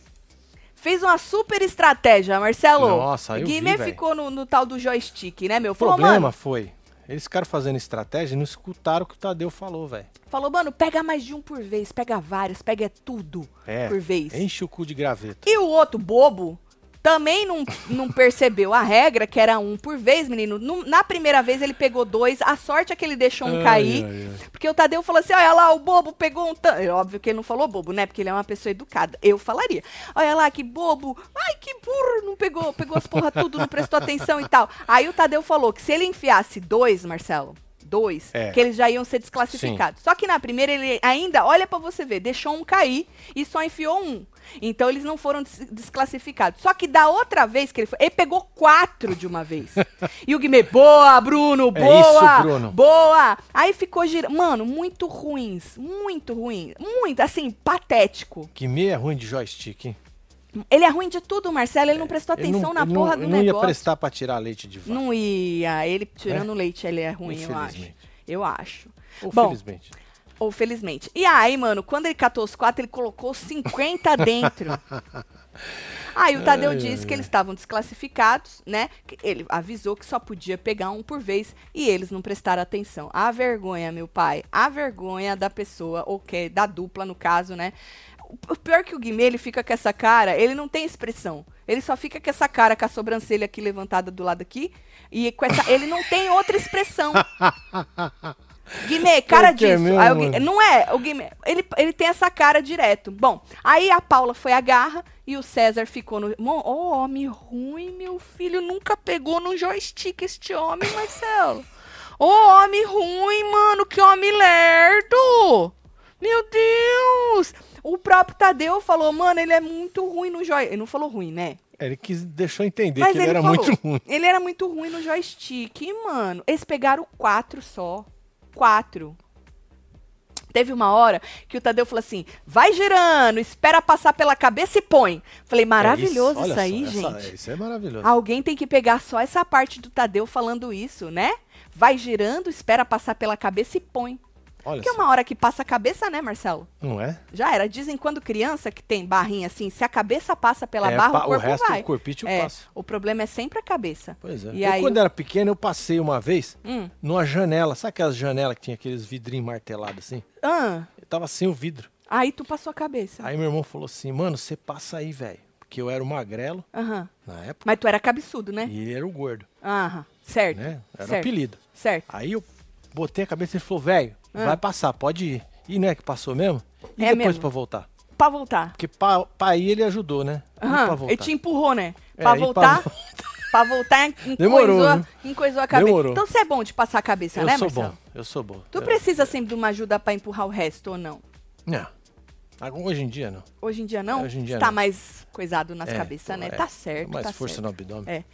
Speaker 1: fez uma super estratégia, Marcelo.
Speaker 2: Nossa, eu vi,
Speaker 1: Guimê
Speaker 2: velho.
Speaker 1: ficou no, no tal do joystick, né, meu?
Speaker 2: O
Speaker 1: Falou,
Speaker 2: problema
Speaker 1: mano,
Speaker 2: foi, eles ficaram fazendo estratégia e não escutaram o que o Tadeu falou, velho.
Speaker 1: falou, mano, pega mais de um por vez, pega vários, pega tudo
Speaker 2: É,
Speaker 1: por vez.
Speaker 2: enche o cu de graveta.
Speaker 1: E o outro bobo também não, não percebeu a regra, que era um por vez, menino. Nu- na primeira vez ele pegou dois, a sorte é que ele deixou um
Speaker 2: Ai,
Speaker 1: cair.
Speaker 2: ai, ai.
Speaker 1: Porque o Tadeu falou assim: olha lá, o bobo pegou um. tan-" É óbvio que ele não falou bobo, né? Porque ele é uma pessoa educada. Eu falaria: olha lá, que bobo. Ai, que burro. Não pegou, pegou as porra tudo, não prestou atenção e tal. Aí o Tadeu falou que se ele enfiasse dois, Marcelo. Dois,
Speaker 2: É.
Speaker 1: que eles já iam ser desclassificados. Só que na primeira ele ainda, olha pra você ver, deixou um cair e só enfiou um. Então eles não foram des- desclassificados. Só que da outra vez que ele foi, ele pegou quatro de uma vez. e o Guimê, boa, Bruno,
Speaker 2: É
Speaker 1: boa,
Speaker 2: isso, Bruno.
Speaker 1: boa. Aí ficou girando. Mano, muito ruins, muito ruim, muito, assim, patético.
Speaker 2: Que meia ruim de joystick, hein?
Speaker 1: Ele é ruim de tudo, Marcelo. Ele não prestou
Speaker 2: Ele
Speaker 1: atenção na
Speaker 2: ele
Speaker 1: porra
Speaker 2: não,
Speaker 1: do
Speaker 2: ele não ia
Speaker 1: negócio.
Speaker 2: prestar pra tirar leite de vaca.
Speaker 1: Não ia. Ele tirando leite, ele é ruim, eu acho. Eu acho.
Speaker 2: Ou
Speaker 1: Bom,
Speaker 2: felizmente.
Speaker 1: Ou felizmente. E aí, mano, quando ele catou os quatro, ele colocou 50 dentro. Aí o Tadeu
Speaker 2: Ai,
Speaker 1: disse
Speaker 2: ai,
Speaker 1: que eles estavam desclassificados, né? Ele avisou que só podia pegar um por vez e eles não prestaram atenção. A vergonha, meu pai, a vergonha da pessoa, ou que da dupla no caso, né? O pior que o Guimê, ele fica com essa cara, ele não tem expressão. Ele só fica com essa cara, com a sobrancelha aqui levantada do lado aqui. E com essa. Ele não tem outra expressão. Guimê, cara
Speaker 2: que
Speaker 1: disso.
Speaker 2: mesmo,
Speaker 1: Aí o Gui-
Speaker 2: mano?
Speaker 1: não é, o Guimê. Ele, ele tem essa cara direto. Bom, aí a Paula foi a garra e o César ficou no. Ô, homem ruim, meu filho. Nunca pegou no joystick este homem, Marcelo. Ô, homem ruim, mano. Que homem lerdo. Meu Deus. O próprio Tadeu falou, mano, ele é muito ruim no joystick. Ele não falou ruim, né?
Speaker 2: Ele quis, deixou entender
Speaker 1: Mas
Speaker 2: que ele,
Speaker 1: ele
Speaker 2: era
Speaker 1: falou,
Speaker 2: muito ruim.
Speaker 1: Ele era muito ruim no joystick, mano. Eles pegaram quatro só. Quatro. Teve uma hora que o Tadeu falou assim: vai girando, espera passar pela cabeça e põe. Falei, maravilhoso
Speaker 2: É
Speaker 1: isso,
Speaker 2: olha
Speaker 1: aí,
Speaker 2: só,
Speaker 1: gente.
Speaker 2: essa- isso é maravilhoso.
Speaker 1: Alguém tem que pegar só essa parte do Tadeu falando isso, né? Vai girando, espera passar pela cabeça e põe.
Speaker 2: Olha
Speaker 1: Porque
Speaker 2: só.
Speaker 1: uma hora que passa a cabeça, né, Marcelo?
Speaker 2: Não é?
Speaker 1: Já era. Dizem quando criança que tem barrinha assim, se a cabeça passa pela
Speaker 2: É,
Speaker 1: barra, o
Speaker 2: o
Speaker 1: corpo
Speaker 2: resto
Speaker 1: vai.
Speaker 2: do corpício
Speaker 1: É,
Speaker 2: passa.
Speaker 1: o problema é sempre a cabeça.
Speaker 2: Pois é.
Speaker 1: E
Speaker 2: eu,
Speaker 1: aí
Speaker 2: quando
Speaker 1: o-
Speaker 2: era pequeno, eu passei uma vez
Speaker 1: Hum.
Speaker 2: numa janela. Sabe aquelas janelas que tinha aqueles vidrinhos martelados assim?
Speaker 1: Ah,
Speaker 2: Eu tava sem o vidro.
Speaker 1: aí tu passou a cabeça.
Speaker 2: Aí meu irmão falou assim, mano, você passa aí, velho. Porque eu era o magrelo
Speaker 1: Aham.
Speaker 2: na época
Speaker 1: Mas tu era cabeçudo, né?
Speaker 2: e ele era o gordo,
Speaker 1: Aham. Certo.
Speaker 2: né? Era o
Speaker 1: certo.
Speaker 2: apelido.
Speaker 1: Certo.
Speaker 2: Aí eu botei a cabeça e ele falou, velho,
Speaker 1: Ah.
Speaker 2: vai passar, pode ir. E não é que passou mesmo? E
Speaker 1: É
Speaker 2: depois
Speaker 1: mesmo.
Speaker 2: pra voltar?
Speaker 1: Pra voltar.
Speaker 2: Porque pra, pra ir ele ajudou, né? Voltar?
Speaker 1: Ele te empurrou, né?
Speaker 2: É,
Speaker 1: Pra
Speaker 2: e
Speaker 1: voltar.
Speaker 2: pra
Speaker 1: Pra voltar, encoisou,
Speaker 2: Demorou, viu?
Speaker 1: encoisou a cabeça.
Speaker 2: Demorou.
Speaker 1: Então você é bom de passar a cabeça,
Speaker 2: Eu
Speaker 1: né,
Speaker 2: sou
Speaker 1: Marcelo?
Speaker 2: bom, eu sou bom.
Speaker 1: Tu
Speaker 2: Eu-
Speaker 1: precisa sempre de uma ajuda pra empurrar o resto ou não?
Speaker 2: Não. Agora, Hoje em dia, não.
Speaker 1: Hoje em dia não?
Speaker 2: Hoje em dia
Speaker 1: tá
Speaker 2: não.
Speaker 1: mais coisado nas
Speaker 2: É,
Speaker 1: cabeças, né?
Speaker 2: é.
Speaker 1: Tá certo,
Speaker 2: Mais
Speaker 1: tá
Speaker 2: força
Speaker 1: certo.
Speaker 2: no abdômen.
Speaker 1: É.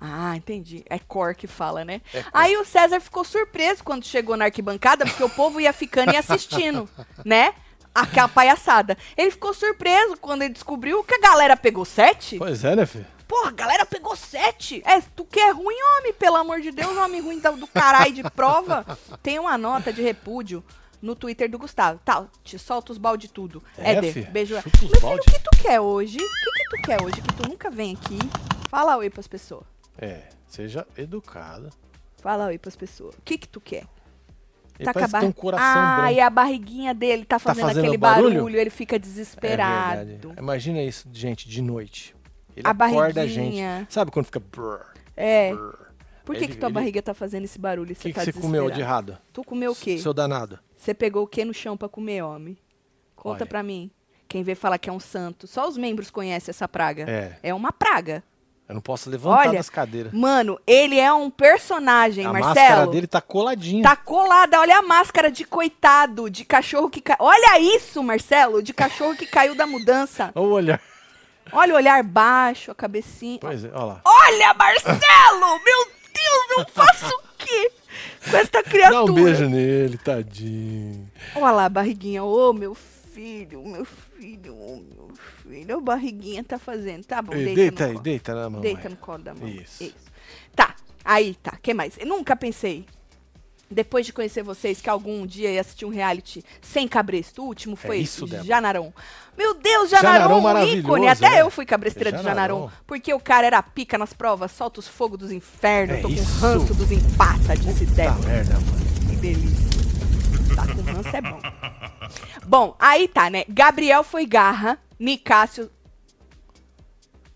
Speaker 1: Ah, entendi. É cor que fala, né?
Speaker 2: É.
Speaker 1: Aí o César ficou surpreso quando chegou na arquibancada, porque o povo ia ficando e assistindo, né? Aquela palhaçada. Ele ficou surpreso quando ele descobriu que a galera pegou sete.
Speaker 2: Pois é, né, filho?
Speaker 1: Porra, a galera pegou sete. É, tu que é ruim, homem, pelo amor de Deus, homem ruim do, do caralho de prova. Tem uma nota de repúdio no Twitter do Gustavo. Tá, te solta os balde tudo.
Speaker 2: É,
Speaker 1: Éder,
Speaker 2: fi,
Speaker 1: beijo. Meu filho, o que tu quer hoje? O que, que tu quer hoje? Que tu nunca vem aqui. Fala oi pras pessoas.
Speaker 2: É, seja educada.
Speaker 1: Fala oi pras pessoas. O que que tu quer?
Speaker 2: Ele
Speaker 1: Tá a
Speaker 2: parece que tem um coração
Speaker 1: ah,
Speaker 2: branco.
Speaker 1: e a barriguinha dele tá fazendo,
Speaker 2: fazendo
Speaker 1: aquele
Speaker 2: barulho?
Speaker 1: barulho? ele fica
Speaker 2: É
Speaker 1: desesperado.
Speaker 2: verdade. Imagina isso, gente, de noite. Ele
Speaker 1: A
Speaker 2: acorda a
Speaker 1: barriguinha.
Speaker 2: gente. Sabe quando fica... brrr,
Speaker 1: é.
Speaker 2: brrr?
Speaker 1: Por que,
Speaker 2: Ele-
Speaker 1: que tua
Speaker 2: ele-
Speaker 1: barriga tá fazendo esse barulho
Speaker 2: O
Speaker 1: você
Speaker 2: que, que
Speaker 1: tá
Speaker 2: você comeu de errado?
Speaker 1: Tu comeu o quê?
Speaker 2: Seu danado.
Speaker 1: Você pegou o que no chão pra comer, homem? Conta pra mim. Quem vê fala que é um santo. Só os membros conhecem essa praga.
Speaker 2: É.
Speaker 1: É uma praga.
Speaker 2: Eu não posso levantar
Speaker 1: Olha,
Speaker 2: das cadeiras.
Speaker 1: Mano, ele é um personagem,
Speaker 2: A
Speaker 1: Marcelo.
Speaker 2: máscara dele tá coladinha.
Speaker 1: Tá colada, olha a máscara de coitado, de cachorro que caiu. Olha isso, Marcelo, de cachorro que caiu da mudança.
Speaker 2: Olha o olhar.
Speaker 1: Olha o olhar baixo, a cabecinha.
Speaker 2: Pois é, olha lá.
Speaker 1: Olha, Marcelo! Meu Deus, eu faço o quê com esta criatura?
Speaker 2: Dá um beijo nele, tadinho.
Speaker 1: Olha lá a barriguinha. Ô, meu filho, meu filho, meu filho. A barriguinha tá fazendo. Tá bom,
Speaker 2: Ei,
Speaker 1: deita,
Speaker 2: deita
Speaker 1: no
Speaker 2: aí,
Speaker 1: colo.
Speaker 2: deita na mão.
Speaker 1: Deita no colo da mão.
Speaker 2: Isso.
Speaker 1: Tá, aí tá. que mais? Eu nunca pensei, depois de conhecer vocês, que algum dia ia assistir um reality sem cabresto. O último foi
Speaker 2: É isso.
Speaker 1: Janarão. Meu Deus, Janarão,
Speaker 2: Janarão
Speaker 1: um ícone. Até
Speaker 2: é.
Speaker 1: eu fui cabresteira de
Speaker 2: Janarão.
Speaker 1: Janarão. Porque o cara era pica nas provas, solta os fogos dos infernos.
Speaker 2: É
Speaker 1: tô com
Speaker 2: isso.
Speaker 1: ranço dos empata, disse Débora.
Speaker 2: merda, mano.
Speaker 1: Que delícia. Tá com ranço é bom. Bom, aí tá, né? Gabriel foi garra, Nicásio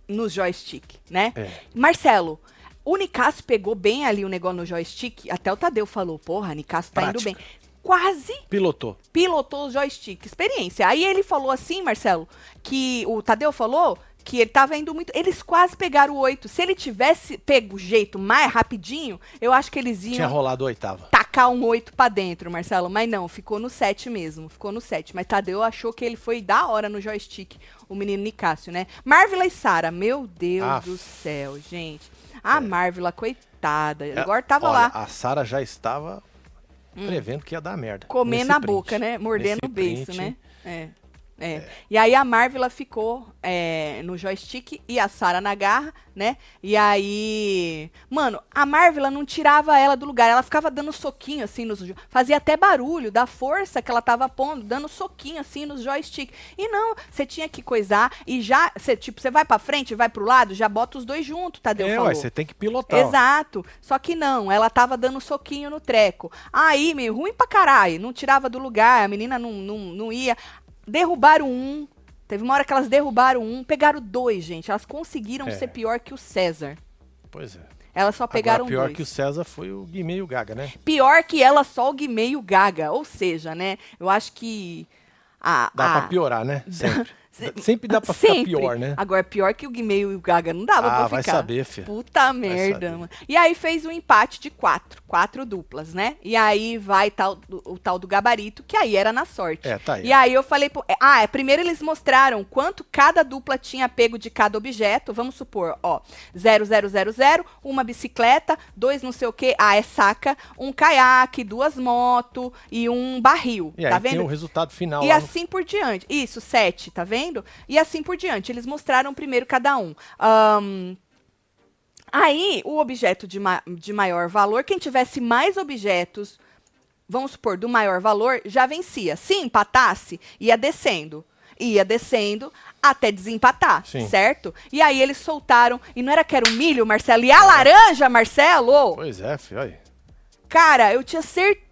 Speaker 1: no joystick, né?
Speaker 2: É.
Speaker 1: Marcelo, o Nicásio pegou bem ali o negócio no joystick. Até o Tadeu falou, porra, Nicásio tá
Speaker 2: Prática.
Speaker 1: indo bem. Quase
Speaker 2: Pilotou.
Speaker 1: pilotou o joystick. Experiência. Aí ele falou assim, Marcelo, que o Tadeu falou que ele tava indo muito. Eles quase pegaram o 8. Se ele tivesse pego o jeito mais rapidinho, eu acho que eles iam
Speaker 2: Tinha rolado oitava.
Speaker 1: tacar um 8 pra dentro, Marcelo. Mas não, ficou no 7 mesmo. Ficou no 7. Mas Tadeu achou que ele foi da hora no joystick, o menino Nicásio, né? Marvila e Sara, meu Deus do céu, gente. A Marvila, coitada.
Speaker 2: É,
Speaker 1: Agora tava
Speaker 2: olha,
Speaker 1: lá, Hum.
Speaker 2: A Sara já estava prevendo que ia dar merda.
Speaker 1: comendo
Speaker 2: Nesse
Speaker 1: na
Speaker 2: print.
Speaker 1: boca, né? Mordendo o beiço,
Speaker 2: print,
Speaker 1: né? É. É. E aí a Marvel ficou é, no joystick e a Sarah na garra, né? E aí. Mano, a Marvel não tirava ela do lugar. Ela ficava dando soquinho assim nos. Fazia até barulho da força que ela tava pondo, dando soquinho assim nos joystick. E não, você tinha que coisar e já. Cê, tipo, você vai pra frente, vai pro lado, já bota os dois juntos, Tadeu
Speaker 2: É,
Speaker 1: falou.
Speaker 2: você tem que pilotar.
Speaker 1: Exato. Só que não, ela tava dando soquinho no treco. Aí, meio ruim pra caralho. Não tirava do lugar, a menina não, não, não ia. Derrubaram um. Teve uma hora que elas derrubaram um, pegaram dois, gente. Elas conseguiram
Speaker 2: É.
Speaker 1: ser pior que o César.
Speaker 2: Pois é.
Speaker 1: Elas só pegaram
Speaker 2: Agora, pior
Speaker 1: dois.
Speaker 2: que o César foi o Guimê e o Gaga, né?
Speaker 1: Pior que ela só o Guimê e o Gaga. Ou seja, né? Eu acho que. A,
Speaker 2: Dá
Speaker 1: a-
Speaker 2: pra piorar, né? Sempre.
Speaker 1: Se-
Speaker 2: Sempre dá pra ficar
Speaker 1: Sempre.
Speaker 2: pior, né?
Speaker 1: Agora, pior que o Guimê e o Gaga não dava
Speaker 2: Ah,
Speaker 1: pra
Speaker 2: vai
Speaker 1: ficar.
Speaker 2: saber, filho.
Speaker 1: Puta merda, mano. E aí fez um empate de quatro. Quatro duplas, né? E aí vai tal, o tal do gabarito, que aí era na sorte.
Speaker 2: É, tá aí.
Speaker 1: E aí eu falei, pô, é, ah, é, primeiro eles mostraram quanto cada dupla tinha pego de cada objeto. Vamos supor, ó, 0000, uma bicicleta, dois não sei o quê, ah, é saca, um caiaque, duas motos e um barril.
Speaker 2: E aí
Speaker 1: tá
Speaker 2: tem
Speaker 1: vendo?
Speaker 2: o resultado final
Speaker 1: E
Speaker 2: lá no-
Speaker 1: assim por diante. Isso, sete, tá vendo? E assim por diante. Eles mostraram primeiro cada um. Ahn, aí, o objeto de, ma- de maior valor, quem tivesse mais objetos, vamos supor, do maior valor, já vencia. Se empatasse, ia descendo. Ia descendo até desempatar,
Speaker 2: Sim.
Speaker 1: certo? E aí eles soltaram. E não era que era o milho, Marcelo? E a laranja, Marcelo?
Speaker 2: Pois é, filho.
Speaker 1: Cara, eu tinha certeza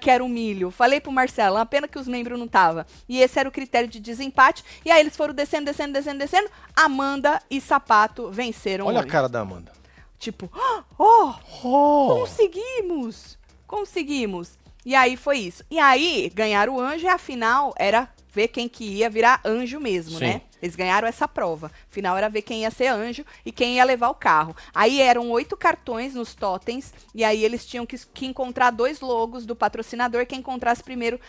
Speaker 1: que era um milho. Falei pro Marcelo, uma pena que os membros não tava. E esse era o critério de desempate. E aí eles foram descendo, descendo, descendo, descendo. Amanda e Sapato venceram
Speaker 2: Olha a
Speaker 1: hoje.
Speaker 2: cara da Amanda.
Speaker 1: Tipo, oh,
Speaker 2: Oh!
Speaker 1: conseguimos! Conseguimos. E aí foi isso. E aí ganharam o anjo e a final era ver quem que ia virar anjo mesmo,
Speaker 2: Sim.
Speaker 1: né? Eles ganharam essa prova. Final era ver quem ia ser anjo e quem ia levar o carro. Aí eram oito cartões nos totens e aí eles tinham que, que encontrar dois logos do patrocinador. Quem encontrasse primeiro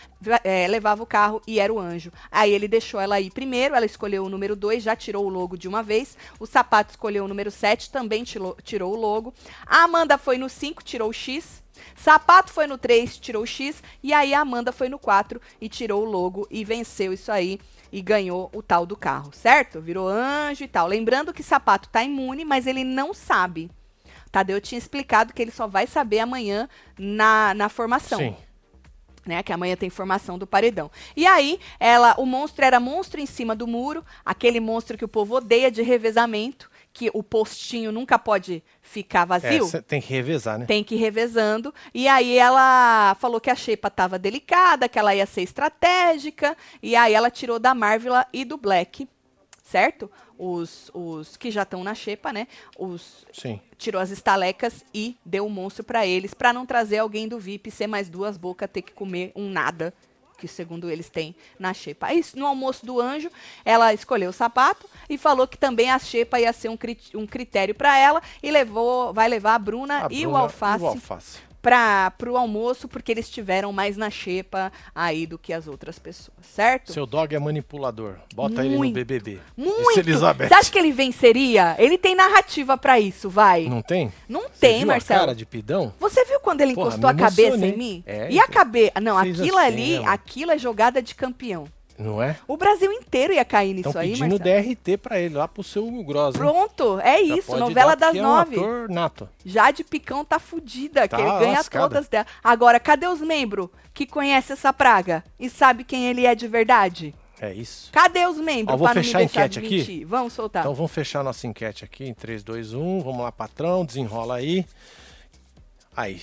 Speaker 1: eh, levava o carro e era o anjo. Aí ele deixou ela ir primeiro, ela escolheu o número 2, já tirou o logo de uma vez. O sapato escolheu o número 7, também tirou, tirou o logo. A Amanda foi no 5, tirou o X. Sapato foi no 3, tirou o X. E aí a Amanda foi no 4 e tirou o logo e venceu isso aí. E ganhou o tal do carro, certo? Virou anjo e tal. Lembrando que Sapato tá imune, mas ele não sabe. Tadeu tinha explicado que ele só vai saber amanhã na, na formação
Speaker 2: Sim.
Speaker 1: né? Que amanhã tem formação do paredão. E aí, ela, o monstro era monstro em cima do muro, aquele monstro que o povo odeia de revezamento, que o postinho nunca pode ficar
Speaker 2: É,
Speaker 1: vazio.
Speaker 2: cê tem que revezar, né?
Speaker 1: Tem que ir revezando. E aí ela falou que a Xepa tava delicada, que ela ia ser estratégica. E aí ela tirou da Marvela e do Black, certo? Os, os que já estão na Xepa, né? Os,
Speaker 2: Sim.
Speaker 1: tirou as estalecas e deu o monstro pra eles, pra não trazer alguém do VIP ser mais duas bocas, ter que comer um nada, que segundo eles têm na xepa. Aí, no almoço do anjo, ela escolheu o sapato e falou que também a xepa ia ser um, cri- critério pra ela e levou, vai levar a Bruna,
Speaker 2: A
Speaker 1: e,
Speaker 2: Bruna
Speaker 1: o alface
Speaker 2: E o alface.
Speaker 1: Para pro almoço, porque eles tiveram mais na xepa aí do que as outras pessoas, certo?
Speaker 2: Seu dog é manipulador. Bota ele no
Speaker 1: Muito.
Speaker 2: BBB.
Speaker 1: Muito.
Speaker 2: Elizabeth.
Speaker 1: Você acha que ele venceria? Ele tem narrativa pra isso, vai.
Speaker 2: Não tem?
Speaker 1: Não
Speaker 2: Você
Speaker 1: tem,
Speaker 2: viu
Speaker 1: Marcelo.
Speaker 2: a cara de pidão?
Speaker 1: Você viu quando ele
Speaker 2: Porra,
Speaker 1: encostou a cabeça em mim?
Speaker 2: É,
Speaker 1: e a
Speaker 2: então.
Speaker 1: cabeça. Não, aquilo
Speaker 2: assim,
Speaker 1: ali, aquilo é jogada de campeão.
Speaker 2: Não é?
Speaker 1: O Brasil inteiro ia cair nisso
Speaker 2: Estão
Speaker 1: aí,
Speaker 2: pedindo
Speaker 1: Marcelo.
Speaker 2: DRT pra ele, lá pro seu Hugo Gross. hein?
Speaker 1: Pronto, é
Speaker 2: Já
Speaker 1: isso, novela das nove.
Speaker 2: É um ator nato.
Speaker 1: Jade Picão tá fudida, que
Speaker 2: Tá
Speaker 1: ele ganha
Speaker 2: lascada.
Speaker 1: todas dela. Agora, cadê os membros que conhecem essa praga e sabe quem ele é de verdade?
Speaker 2: É isso.
Speaker 1: Cadê os membros
Speaker 2: Ó, vou fechar a enquete aqui.
Speaker 1: Vamos soltar.
Speaker 2: Então vamos fechar nossa enquete aqui em 3, 2, 1. Vamos lá, patrão. Desenrola aí. Aí,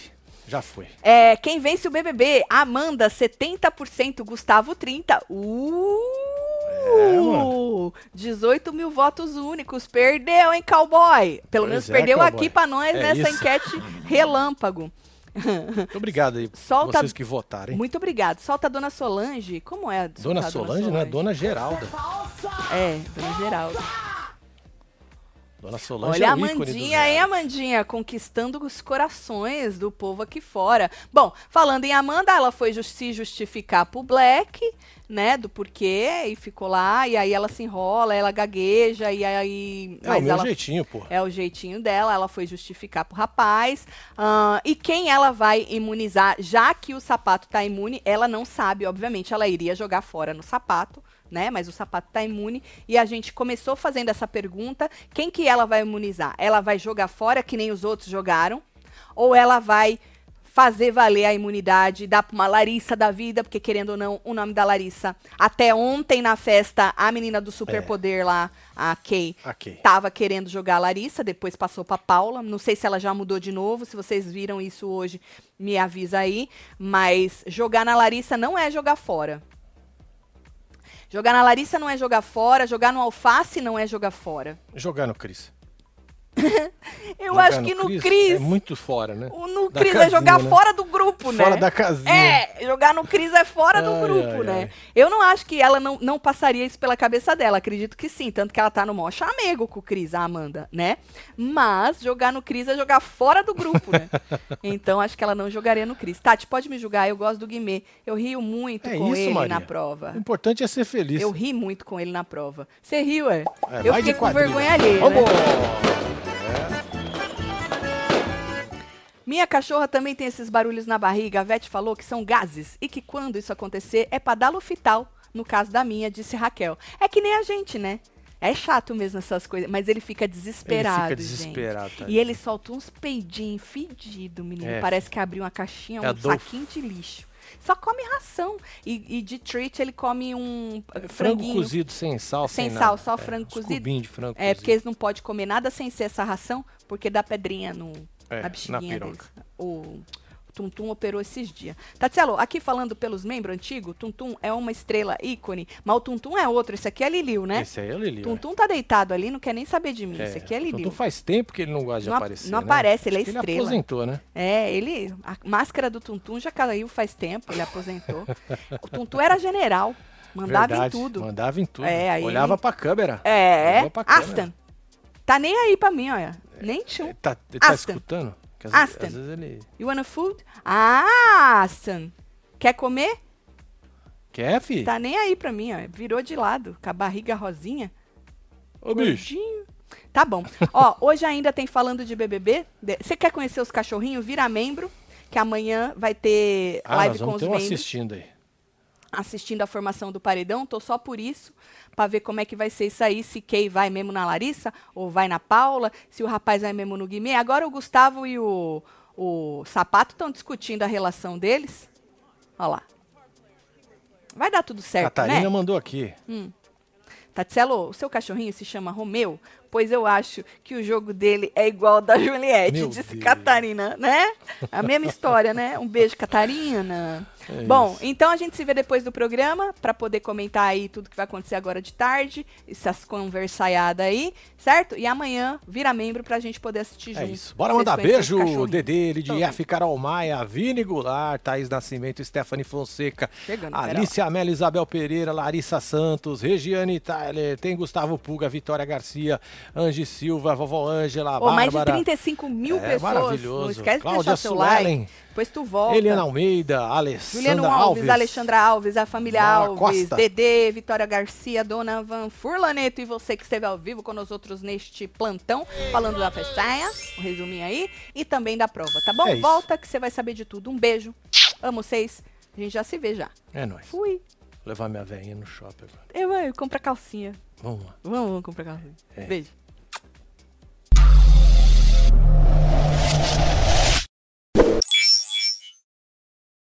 Speaker 2: já foi.
Speaker 1: É, quem vence o BBB? Amanda, 70%, Gustavo, 30%.
Speaker 2: É,
Speaker 1: Uh! 18 mil votos únicos. Perdeu, hein, cowboy? Pelo
Speaker 2: Pois
Speaker 1: menos
Speaker 2: é,
Speaker 1: perdeu
Speaker 2: cowboy.
Speaker 1: aqui pra nós
Speaker 2: É
Speaker 1: nessa
Speaker 2: isso.
Speaker 1: enquete relâmpago.
Speaker 2: Muito obrigado aí,
Speaker 1: Solta-
Speaker 2: vocês que votaram, hein?
Speaker 1: Muito obrigado. Solta a Dona Solange. Como é? soltar
Speaker 2: Dona
Speaker 1: a
Speaker 2: Solange, não é Dona Geralda.
Speaker 1: É, Dona Geralda.
Speaker 2: Dona Solange
Speaker 1: Olha
Speaker 2: é
Speaker 1: a Amandinha, hein. Amandinha? Conquistando os corações do povo aqui fora. Bom, falando em Amanda, ela foi jus- se justificar pro Black, né? Do porquê, e ficou lá, e aí ela se enrola, ela gagueja, e aí.
Speaker 2: É o meu
Speaker 1: ela
Speaker 2: jeitinho, pô.
Speaker 1: é o jeitinho dela, ela foi justificar pro rapaz. Ah, e quem ela vai imunizar, já que o sapato tá imune, ela não sabe, obviamente, ela iria jogar fora no sapato, né? Mas o sapato tá imune. E a gente começou fazendo essa pergunta: quem que ela vai imunizar? Ela vai jogar fora, que nem os outros jogaram? Ou ela vai fazer valer a imunidade, dar pra uma Larissa da vida, porque querendo ou não, o nome da Larissa, até ontem na festa, a menina do superpoder é. lá, a Kay,
Speaker 2: a Kay,
Speaker 1: tava querendo jogar a Larissa, depois passou pra Paula, não sei se ela já mudou de novo, se vocês viram isso hoje, me avisa aí, mas jogar na Larissa não é jogar fora. Jogar na Larissa não é jogar fora, jogar no Alface não é jogar fora.
Speaker 2: Jogar no Cris.
Speaker 1: Eu jogar acho que no, Cris, Cris. É
Speaker 2: muito fora, né?
Speaker 1: No da Cris casinha, é jogar né? fora do grupo,
Speaker 2: né? Fora da casinha.
Speaker 1: É, jogar no Cris é fora ai, do grupo, ai, né? Ai. Eu não acho que ela não, não passaria isso pela cabeça dela. Acredito que sim. Tanto que ela tá no maior chamego com o Cris, a Amanda, né? Mas jogar no Cris é jogar fora do grupo, né? então acho que ela não jogaria no Cris. Tati, pode me julgar. Eu gosto do Guimê. Eu rio muito é com isso, ele Maria. na prova.
Speaker 2: O importante é ser feliz.
Speaker 1: Eu ri muito com ele na prova. Você riu, é? é eu fiquei com vergonha alheia. Vamos! Né? Minha cachorra também tem esses barulhos na barriga. A Vete falou que são gases e que quando isso acontecer é para dar lufital. No caso da minha, disse Raquel. É que nem a gente, né? É chato mesmo essas coisas, mas ele fica desesperado. Ele fica desesperado. Tá e ele solta uns peidinhos fedidos, menino. É. Parece que abriu uma caixinha, é um saquinho de lixo. Só come ração. E, e, de treat ele come um
Speaker 2: é, frango cozido sem sal,
Speaker 1: sem,
Speaker 2: sem
Speaker 1: sal,
Speaker 2: nada.
Speaker 1: só é, frango cozido.
Speaker 2: de frango
Speaker 1: é, porque eles não podem comer nada sem ser essa ração, porque dá pedrinha no, é, na bexiguinha deles. O Tuntum operou esses dias. Tatielo, aqui falando pelos membros antigos, Tuntum é uma estrela ícone, mas o Tuntum é outro. Esse aqui é Liliu, né?
Speaker 2: Esse aí é o Liliu.
Speaker 1: Tuntum é. tá deitado ali, não quer nem saber de mim. É, esse aqui é Liliu. Tuntum
Speaker 2: faz tempo que ele não gosta de
Speaker 1: não
Speaker 2: aparecer.
Speaker 1: Não
Speaker 2: né?
Speaker 1: aparece, ele é
Speaker 2: Acho
Speaker 1: estrela.
Speaker 2: Ele aposentou, né?
Speaker 1: É, ele. A máscara do Tuntum já caiu faz tempo, ele aposentou. o Tuntum era general. Mandava Verdade, em tudo.
Speaker 2: Mandava em tudo. É, aí Olhava pra câmera.
Speaker 1: É. Pra câmera. Aston. Tá nem aí pra mim, olha. Nem tchum.
Speaker 2: Tá, tá escutando?
Speaker 1: Às Aston. Às vezes ele... You wanna food? Ah, Aston. Quer comer?
Speaker 2: Quer, fi?
Speaker 1: Tá nem aí pra mim, ó. Virou de lado, com a barriga rosinha.
Speaker 2: Ô, bicho.
Speaker 1: Tá bom. ó, hoje ainda tem falando de BBB. Você quer conhecer os cachorrinhos? Vira membro, que amanhã vai ter
Speaker 2: ah,
Speaker 1: live com
Speaker 2: os
Speaker 1: membros.
Speaker 2: assistindo aí.
Speaker 1: Assistindo a formação do paredão. Tô só por isso para ver como é que vai ser isso aí, se Kay vai mesmo na Larissa ou vai na Paula, se o rapaz vai mesmo no Guimê. Agora o Gustavo e o, o Sapato estão discutindo a relação deles. Olha lá. Vai dar tudo certo,
Speaker 2: Catarina
Speaker 1: né?
Speaker 2: mandou aqui.
Speaker 1: Hum. Tatselo, o seu cachorrinho se chama Romeu? Pois eu acho que o jogo dele é igual ao da Juliette, Meu disse Deus. Catarina, né? A mesma história, né? Um beijo, Catarina. É Bom, isso. então a gente se vê depois do programa para poder comentar aí tudo que vai acontecer agora de tarde, essas conversaiadas aí, certo? E amanhã vira membro pra gente poder assistir
Speaker 2: é
Speaker 1: junto.
Speaker 2: Isso. Bora mandar beijo, Dedê, Lidia Carol Maia, Vini Goulart, Thaís Nascimento, Stephanie Fonseca, Chegando, Alicia Amélia, Isabel Pereira, Larissa Santos, Regiane Tyler, tem Gustavo Puga, Vitória Garcia, Angie Silva, Vovó Ângela,
Speaker 1: oh, Mais de 35 mil é, pessoas. Maravilhoso. Não esquece de Cláudia deixar seu Suelen, like. Depois tu volta.
Speaker 2: Eliana Almeida, Alessandra Juliano
Speaker 1: Alves,
Speaker 2: Alves,
Speaker 1: Alexandra Alves, a família Alves, Costa. Dedê, Vitória Garcia, Dona Van Furlaneto e você que esteve ao vivo com nós outros neste plantão, falando da festinha, um resuminho aí, e também da prova, tá bom? É volta que você vai saber de tudo. Um beijo. Amo vocês. A gente já se vê já.
Speaker 2: É nóis.
Speaker 1: Fui.
Speaker 2: Levar minha velhinha no shopping agora.
Speaker 1: Eu vou comprar calcinha.
Speaker 2: Vamos lá.
Speaker 1: Vamos, vamos comprar calcinha. É. Beijo.